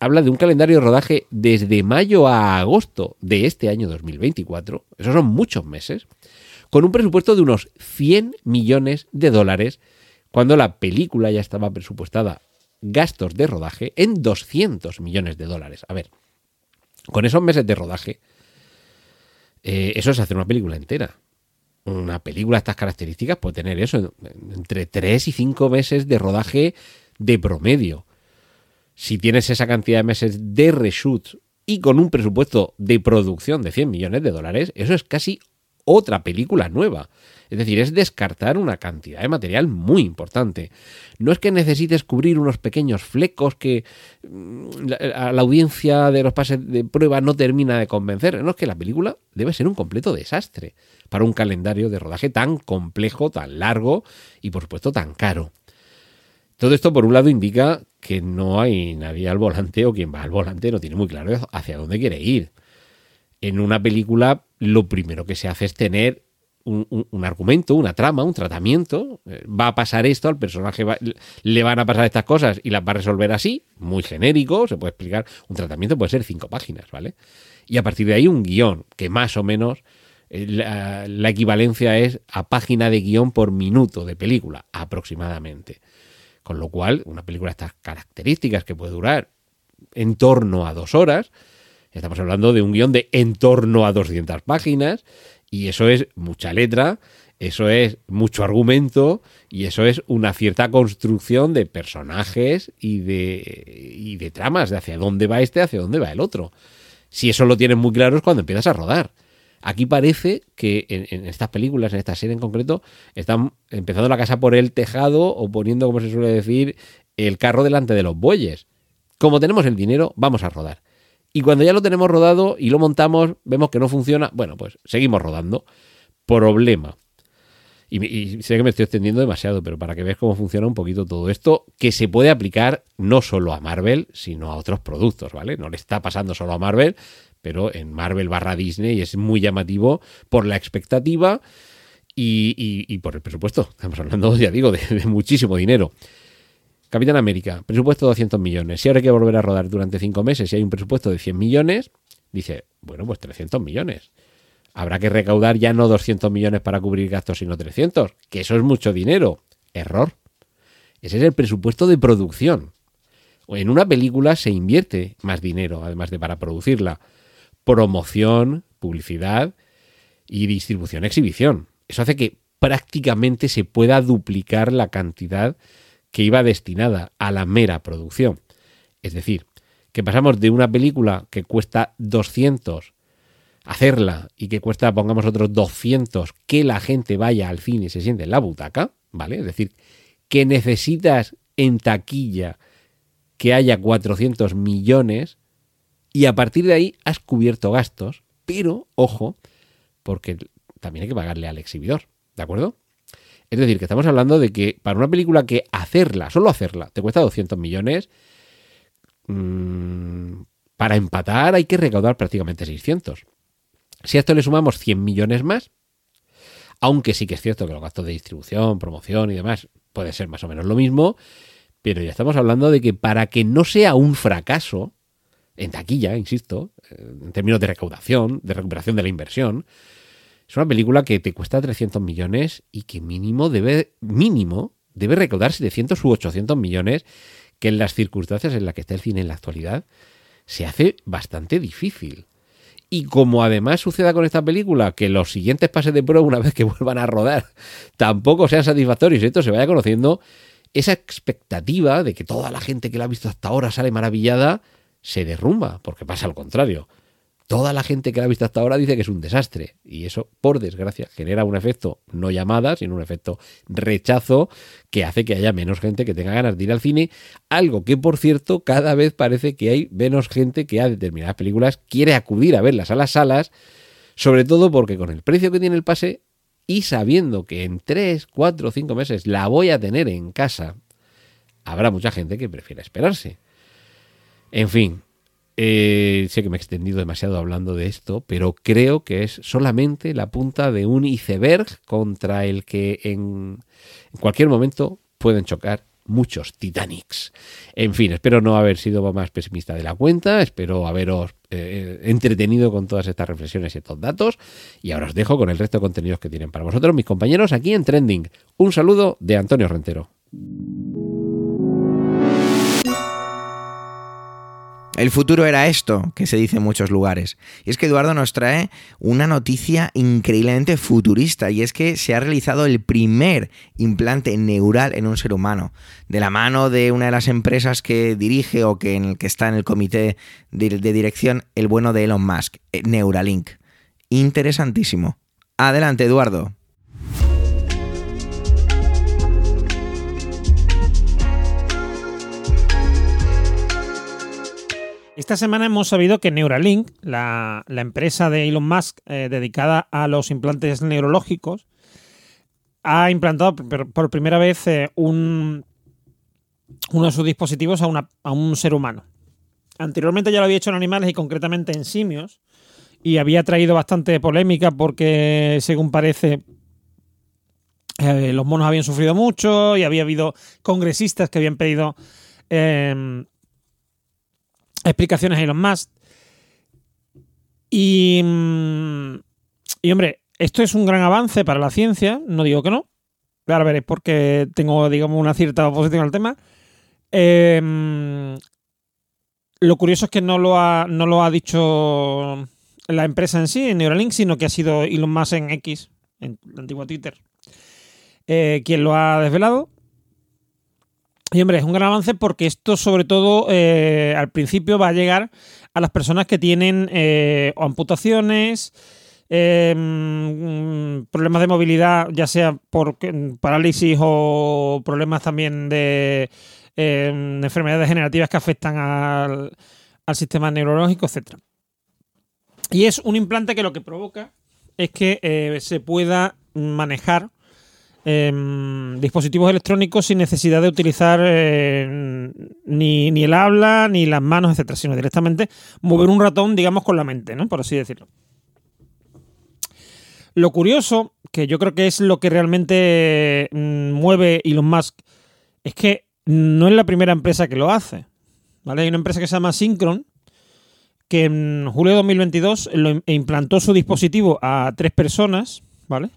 habla de un calendario de rodaje desde mayo a agosto de este año 2024, esos son muchos meses, con un presupuesto de unos 100 millones de dólares, cuando la película ya estaba presupuestada gastos de rodaje en 200 millones de dólares. A ver, con esos meses de rodaje, eh, eso es hacer una película entera. Una película de estas características puede tener eso, entre 3 y 5 meses de rodaje de promedio si tienes esa cantidad de meses de reshoot y con un presupuesto de producción de 100 millones de dólares, eso es casi otra película nueva. Es decir, es descartar una cantidad de material muy importante. No es que necesites cubrir unos pequeños flecos que mm, a la audiencia de los pases de prueba no termina de convencer. No es que la película debe ser un completo desastre para un calendario de rodaje tan complejo, tan largo y por supuesto tan caro. Todo esto, por un lado, indica que no hay nadie al volante o quien va al volante no tiene muy claro hacia dónde quiere ir. En una película, lo primero que se hace es tener un, argumento, una trama, un tratamiento. Eh, va a pasar esto, al personaje le van a pasar estas cosas y las va a resolver así, muy genérico, se puede explicar. Un tratamiento puede ser cinco páginas, ¿vale? Y a partir de ahí un guion, que más o menos eh, la, la equivalencia es a página de guion por minuto de película, aproximadamente. Con lo cual, una película de estas características que puede durar en torno a dos horas, estamos hablando de un guion de en torno a 200 páginas, y eso es mucha letra, eso es mucho argumento y eso es una cierta construcción de personajes y de, y de tramas, de hacia dónde va este, hacia dónde va el otro. Si eso lo tienes muy claro es cuando empiezas a rodar. Aquí parece que en, estas películas, en esta serie en concreto, están empezando la casa por el tejado o poniendo, como se suele decir, el carro delante de los bueyes. Como tenemos el dinero, vamos a rodar. Y cuando ya lo tenemos rodado y lo montamos, vemos que no funciona, bueno, pues seguimos rodando. Problema. Y, y, sé que me estoy extendiendo demasiado, pero para que veas cómo funciona un poquito todo esto, que se puede aplicar no solo a Marvel, sino a otros productos, ¿vale? No le está pasando solo a Marvel, pero en Marvel barra Disney es muy llamativo por la expectativa y, por el presupuesto. Estamos hablando, ya digo, de, muchísimo dinero. Capitán América, presupuesto de 200 millones. Si ahora hay que volver a rodar durante 5 meses y hay un presupuesto de 100 millones, dice, bueno, pues 300 millones. Habrá que recaudar ya no 200 millones para cubrir gastos, sino 300, que eso es mucho dinero. Error. Ese es el presupuesto de producción. En una película se invierte más dinero, además de para producirla. Promoción, publicidad y distribución, exhibición. Eso hace que prácticamente se pueda duplicar la cantidad que iba destinada a la mera producción. Es decir, que pasamos de una película que cuesta 200 hacerla y que cuesta, pongamos otros 200, que la gente vaya al cine y se siente en la butaca, ¿vale? Es decir, que necesitas en taquilla que haya 400 millones y a partir de ahí has cubierto gastos, pero ojo, porque también hay que pagarle al exhibidor, ¿de acuerdo? Es decir, que estamos hablando de que para una película que hacerla, solo hacerla, te cuesta 200 millones, mmm, para empatar hay que recaudar prácticamente 600. Si a esto le sumamos 100 millones más, aunque sí que es cierto que los gastos de distribución, promoción y demás puede ser más o menos lo mismo, pero ya estamos hablando de que para que no sea un fracaso, en taquilla, insisto, en términos de recaudación, de recuperación de la inversión, es una película que te cuesta 300 millones y que mínimo debe, mínimo, debe recaudar 700 u 800 millones, que en las circunstancias en las que está el cine en la actualidad se hace bastante difícil. Y como además suceda con esta película, que los siguientes pases de prueba, una vez que vuelvan a rodar, tampoco sean satisfactorios esto se vaya conociendo, esa expectativa de que toda la gente que la ha visto hasta ahora sale maravillada, se derrumba, porque pasa al contrario. Toda la gente que la ha visto hasta ahora dice que es un desastre. Y eso, por desgracia, genera un efecto no llamada, sino un efecto rechazo que hace que haya menos gente que tenga ganas de ir al cine. Algo que, por cierto, cada vez parece que hay menos gente que a determinadas películas quiere acudir a verlas a las salas, sobre todo porque con el precio que tiene el pase y sabiendo que en 3, 4, 5 meses la voy a tener en casa, habrá mucha gente que prefiera esperarse. En fin, eh, sé que me he extendido demasiado hablando de esto, pero creo que es solamente la punta de un iceberg contra el que en, cualquier momento pueden chocar muchos Titanics. En fin, espero no haber sido más pesimista de la cuenta, espero haberos eh, entretenido con todas estas reflexiones y estos datos, y ahora os dejo con el resto de contenidos que tienen para vosotros mis compañeros aquí en Trending. Un saludo de Antonio Rentero. El futuro era esto, que se dice en muchos lugares. Y es que Eduardo nos trae una noticia increíblemente futurista, y es que se ha realizado el primer implante neural en un ser humano, de la mano de una de las empresas que dirige o que, en el que está en el comité de, de dirección, el bueno de Elon Musk, eh, Neuralink. Interesantísimo. Adelante, Eduardo. Esta semana hemos sabido que Neuralink, la, empresa de Elon Musk eh, dedicada a los implantes neurológicos, ha implantado por, primera vez eh, un, uno de sus dispositivos a, un ser humano. Anteriormente ya lo había hecho en animales y concretamente en simios, y había traído bastante polémica porque, según parece, eh, los monos habían sufrido mucho y había habido congresistas que habían pedido explicaciones a Elon Musk. Y, y, hombre, esto es un gran avance para la ciencia, no digo que no. Ahora veréis porque tengo, digamos, una cierta oposición al tema. Eh, lo curioso es que no lo, ha, no lo ha dicho la empresa en sí, en Neuralink, sino que ha sido Elon Musk en X, en la antigua Twitter, eh, quien lo ha desvelado. Y hombre, es un gran avance porque esto sobre todo eh, al principio va a llegar a las personas que tienen eh, amputaciones, eh, problemas de movilidad, ya sea por parálisis o problemas también de, eh, enfermedades degenerativas que afectan al, al sistema neurológico, etc. Y es un implante que lo que provoca es que eh, se pueda manejar eh, dispositivos electrónicos sin necesidad de utilizar eh, ni, ni, el habla, ni las manos, etcétera, sino directamente mover un ratón, digamos, con la mente, ¿no? Por así decirlo. Lo curioso, que yo creo que es lo que realmente mm, mueve Elon Musk, es que no es la primera empresa que lo hace. ¿vale? Hay una empresa que se llama Synchron, que en julio de 2022 lo implantó su dispositivo a tres personas, ¿vale?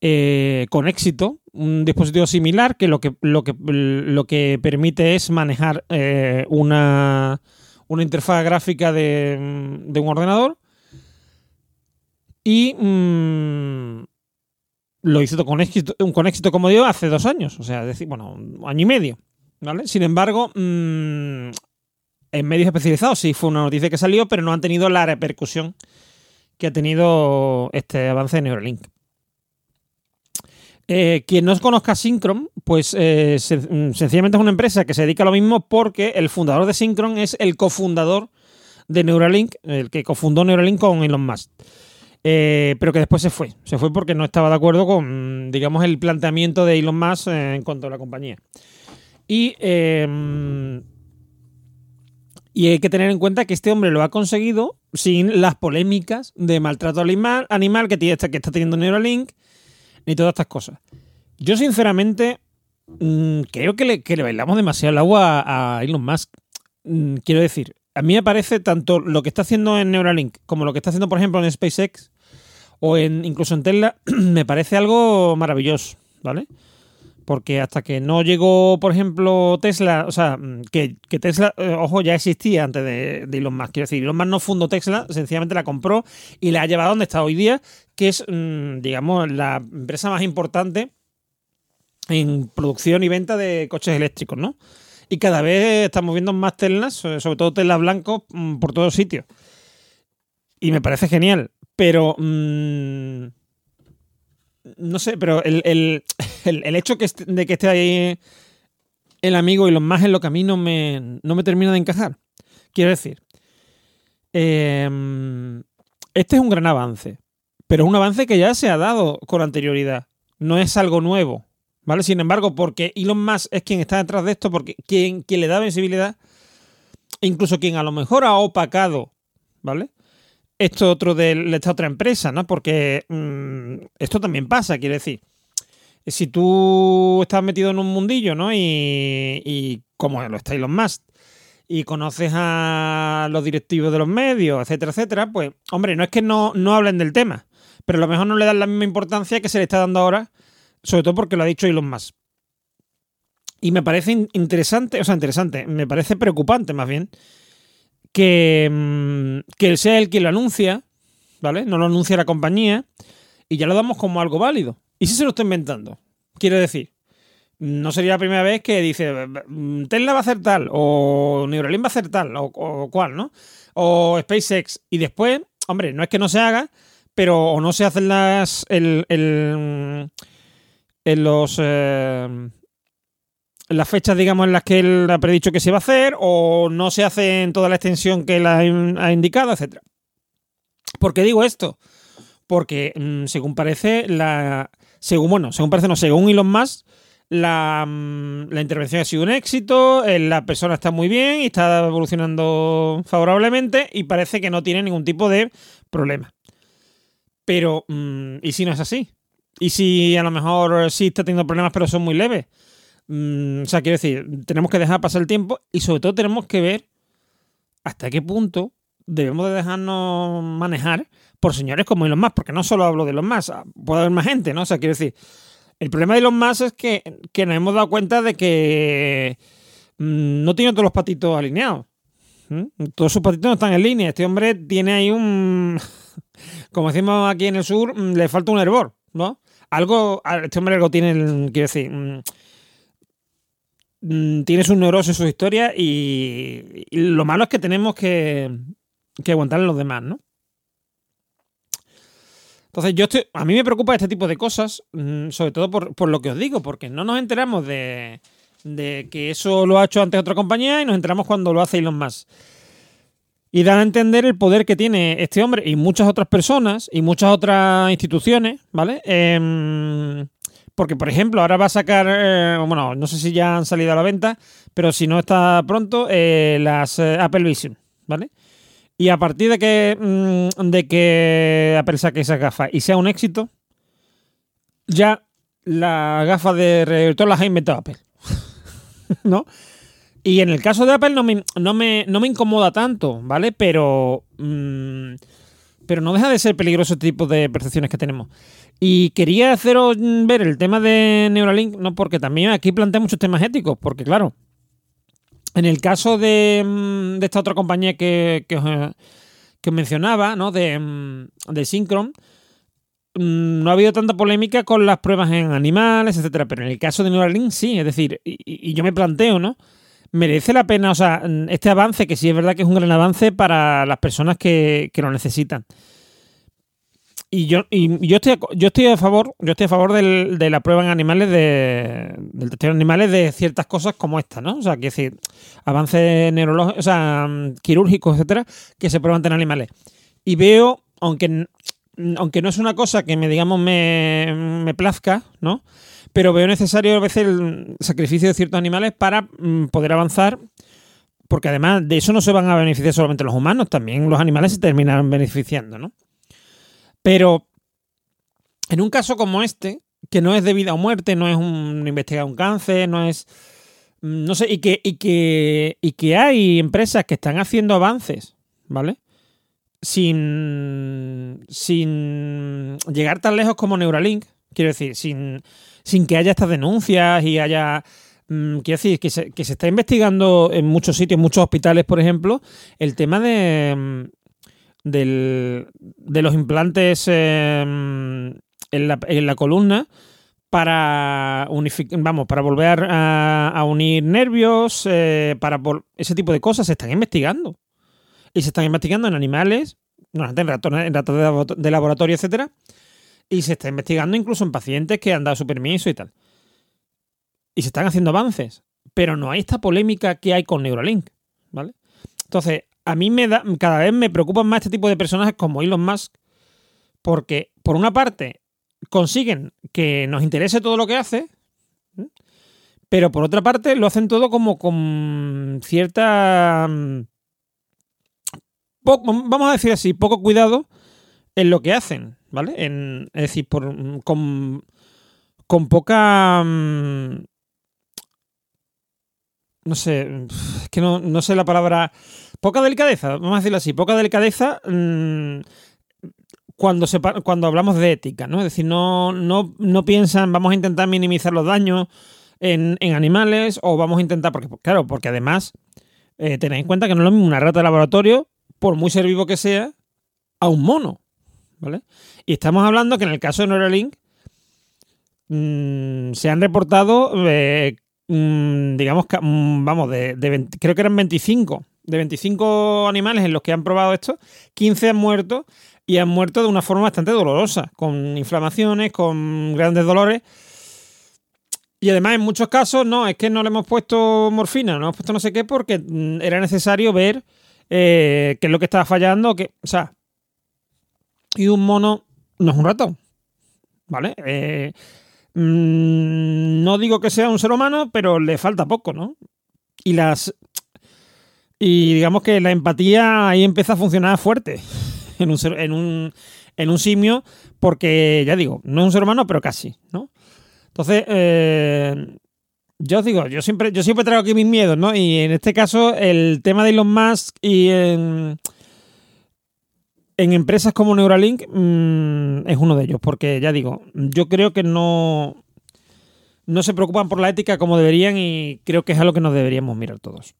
Eh, con éxito un dispositivo similar que lo que, lo que, lo que permite es manejar eh, una, una interfaz gráfica de, de un ordenador y mm, lo hizo con éxito, con éxito, como digo, hace dos años, o sea, decir, bueno, un año y medio. Sin embargo, mm, en medios especializados sí fue una noticia que salió, pero no han tenido la repercusión que ha tenido este avance de Neuralink. Eh, quien no conozca Synchron, pues eh, sen- sencillamente es una empresa que se dedica a lo mismo porque el fundador de Synchron es el cofundador de Neuralink, el que cofundó Neuralink con Elon Musk. Eh, pero que después se fue. Se fue porque no estaba de acuerdo con, digamos, el planteamiento de Elon Musk en cuanto a la compañía. Y, eh, y hay que tener en cuenta que este hombre lo ha conseguido sin las polémicas de maltrato animal, animal que, tiene, que está teniendo Neuralink ni todas estas cosas. Yo, sinceramente, mm, creo que le, bailamos demasiado el agua a, a Elon Musk. Mm, quiero decir, a mí me parece tanto lo que está haciendo en Neuralink como lo que está haciendo, por ejemplo, en SpaceX o en incluso en Tesla, me parece algo maravilloso, ¿vale? Porque hasta que no llegó, por ejemplo, Tesla, o sea, mm, que, Tesla, eh, ojo, ya existía antes de, de Elon Musk. Quiero decir, Elon Musk no fundó Tesla, sencillamente la compró y la ha llevado a donde está hoy día, que es, mm, digamos, la empresa más importante en producción y venta de coches eléctricos, ¿no? Y cada vez estamos viendo más Teslas, sobre sobre todo Teslas blancos, mm, por todos sitios. Y me parece genial. Pero. No sé, pero el, el- el- hecho de que esté ahí el amigo y los más en lo que a mí no me, no me termina de encajar. Quiero decir. em, este es un gran avance. Pero es un avance que ya se ha dado con anterioridad. No es algo nuevo. ¿Vale? Sin embargo, porque Elon Musk es quien está detrás de esto, porque quien, quien le da visibilidad, incluso quien a lo mejor ha opacado, ¿vale? Esto otro de esta otra empresa, ¿no? Porque mm, esto también pasa, quiere decir. Si tú estás metido en un mundillo, ¿no? Y, y como lo está Elon Musk, y conoces a los directivos de los medios, etcétera, etcétera, pues, hombre, no es que no, no hablen del tema, pero a lo mejor no le dan la misma importancia que se le está dando ahora sobre todo porque lo ha dicho Elon Musk. Y me parece in- interesante, o sea, interesante, me parece preocupante más bien, que, mm, que él sea el que lo anuncia, ¿vale? No lo anuncia la compañía y ya lo damos como algo válido. ¿Y si se lo está inventando? Quiero decir, no sería la primera vez que dice mm, Tesla va a hacer tal, o Neuralink va a hacer tal, o, cual, ¿no? O SpaceX. Y después, hombre, no es que no se haga, pero o no se hacen las. el, el, en los eh, las fechas, digamos, en las que él ha predicho que se va a hacer, o no se hace en toda la extensión que él ha, in- ha indicado, etcétera. ¿Por qué digo esto? Porque, mm, según parece, la. Según, bueno, según parece, no, según Elon Musk, la, mm, la intervención ha sido un éxito, eh, la persona está muy bien y está evolucionando favorablemente y parece que no tiene ningún tipo de problema. Pero, mm, ¿y si no es así? ¿Y si a lo mejor sí está teniendo problemas pero son muy leves? Mm, o sea, quiero decir, tenemos que dejar pasar el tiempo y sobre todo tenemos que ver hasta qué punto debemos de dejarnos manejar por señores como Elon Musk, porque no solo hablo de Elon Musk, ah, puede haber más gente, ¿no? O sea, quiero decir, el problema de Elon Musk es que, que nos hemos dado cuenta de que mm, no tiene todos los patitos alineados. Todos sus patitos no están en línea. Este hombre tiene ahí un... Como decimos aquí en el sur, mm, le falta un hervor, ¿no? Algo, este hombre algo tiene, quiero decir, mm, tiene sus neurosis, sus historias y, y lo malo es que tenemos que, aguantarle a los demás, ¿no? Entonces, yo estoy, a mí me preocupa este tipo de cosas, mm, sobre todo por, lo que os digo, porque no nos enteramos de, de que eso lo ha hecho antes otra compañía y nos enteramos cuando lo hace Elon Musk. Y dan a entender el poder que tiene este hombre y muchas otras personas y muchas otras instituciones, ¿vale? Em, porque, por ejemplo, ahora va a sacar, eh, bueno, no sé si ya han salido a la venta, pero si no está pronto, eh, las eh, Apple Vision, ¿vale? Y a partir de que, mm, de que Apple saque esa gafa y sea un éxito, ya la gafa de reductor las ha inventado Apple. ¿No? Y en el caso de Apple no me, no me, no me incomoda tanto, ¿vale? Pero. mm, pero no deja de ser peligroso este tipo de percepciones que tenemos. Y quería haceros ver el tema de Neuralink, no porque también aquí plantea muchos temas éticos, porque claro, en el caso de, mm, esta otra compañía que, que, os, mencionaba, ¿no? De, mm, de Synchron, mm, no ha habido tanta polémica con las pruebas en animales, etcétera. Pero en el caso de Neuralink sí, es decir, y yo me planteo, ¿no? Merece la pena, o sea, este avance, que sí es verdad que es un gran avance para las personas que, que lo necesitan. Y yo, y yo estoy yo estoy a favor, yo estoy a favor del, de la prueba en animales de, del testeo en animales de ciertas cosas como esta, ¿no? O sea, que decir, avances neurológicos, o sea, quirúrgicos, etcétera, que se prueban en animales. Y veo, aunque, aunque no es una cosa que me digamos me, me plazca, ¿no? Pero veo necesario a veces el sacrificio de ciertos animales para mm, poder avanzar, porque además de eso no se van a beneficiar solamente los humanos, también los animales se terminan beneficiando, ¿no? Pero en un caso como este, que no es de vida o muerte, no es un investigar un cáncer, no es mm, no sé, y que, y que, y que hay empresas que están haciendo avances, ¿vale? Sin, sin llegar tan lejos como Neuralink, quiero decir, sin, sin que haya estas denuncias y haya... Mm, quiero decir, que se, que se está investigando en muchos sitios, en muchos hospitales, por ejemplo, el tema de, mm, de los implantes eh, en, la, en, la, columna para vamos, para volver a, unir nervios, eh, para ese tipo de cosas se están investigando. Y se están investigando en animales, en ratos, en ratos de laboratorio, etcétera, y se está investigando incluso en pacientes que han dado su permiso y tal. Y se están haciendo avances. Pero no hay esta polémica que hay con Neuralink. ¿Vale? Entonces, a mí me da, cada vez me preocupan más este tipo de personajes como Elon Musk. Porque, por una parte, consiguen que nos interese todo lo que hace. Pero por otra parte, lo hacen todo como con cierta. Mm, vamos a decir así, poco cuidado en lo que hacen. ¿vale? En, es decir, por, con, con poca... Mm, no sé, que no, no, sé la palabra... Poca delicadeza, vamos a decirlo así, poca delicadeza mmm, cuando, se, cuando hablamos de ética, ¿no? Es decir, no, no, no piensan, vamos a intentar minimizar los daños en, en animales o vamos a intentar, porque claro, porque además, eh, tened en cuenta que no es lo mismo una rata de laboratorio, por muy ser vivo que sea, a un mono, ¿vale? Y estamos hablando que en el caso de Neuralink mmm, se han reportado, eh, mmm, digamos, mmm, vamos, de, de 20, creo que eran 25, de 25 animales en los que han probado esto, 15 han muerto y han muerto de una forma bastante dolorosa, con inflamaciones, con grandes dolores. Y además, en muchos casos, no, es que no le hemos puesto morfina, no hemos puesto no sé qué, porque era necesario ver eh, qué es lo que estaba fallando. Que, o sea, y un mono no es un ratón. ¿Vale? Eh, mmm, no digo que sea un ser humano, pero le falta poco, ¿no? Y las. Y digamos que la empatía ahí empieza a funcionar fuerte en un, en un, en un simio, porque ya digo, no es un ser humano, pero casi, ¿no? Entonces, eh, yo os digo, yo siempre, yo siempre traigo aquí mis miedos, ¿no? Y en este caso, el tema de Elon Musk y. en empresas como Neuralink mmm, es uno de ellos, porque ya digo, yo creo que no, no se preocupan por la ética como deberían y creo que es algo que nos deberíamos mirar todos.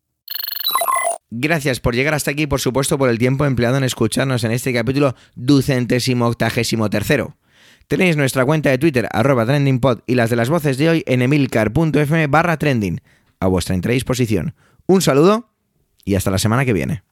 Gracias por llegar hasta aquí, por supuesto, por el tiempo empleado en escucharnos en este capítulo ducentésimo octagésimo tercero. Tenéis nuestra cuenta de Twitter, arroba trendingpod, y las de las voces de hoy en emilcar.fm barra trending, a vuestra entera disposición. Un saludo y hasta la semana que viene.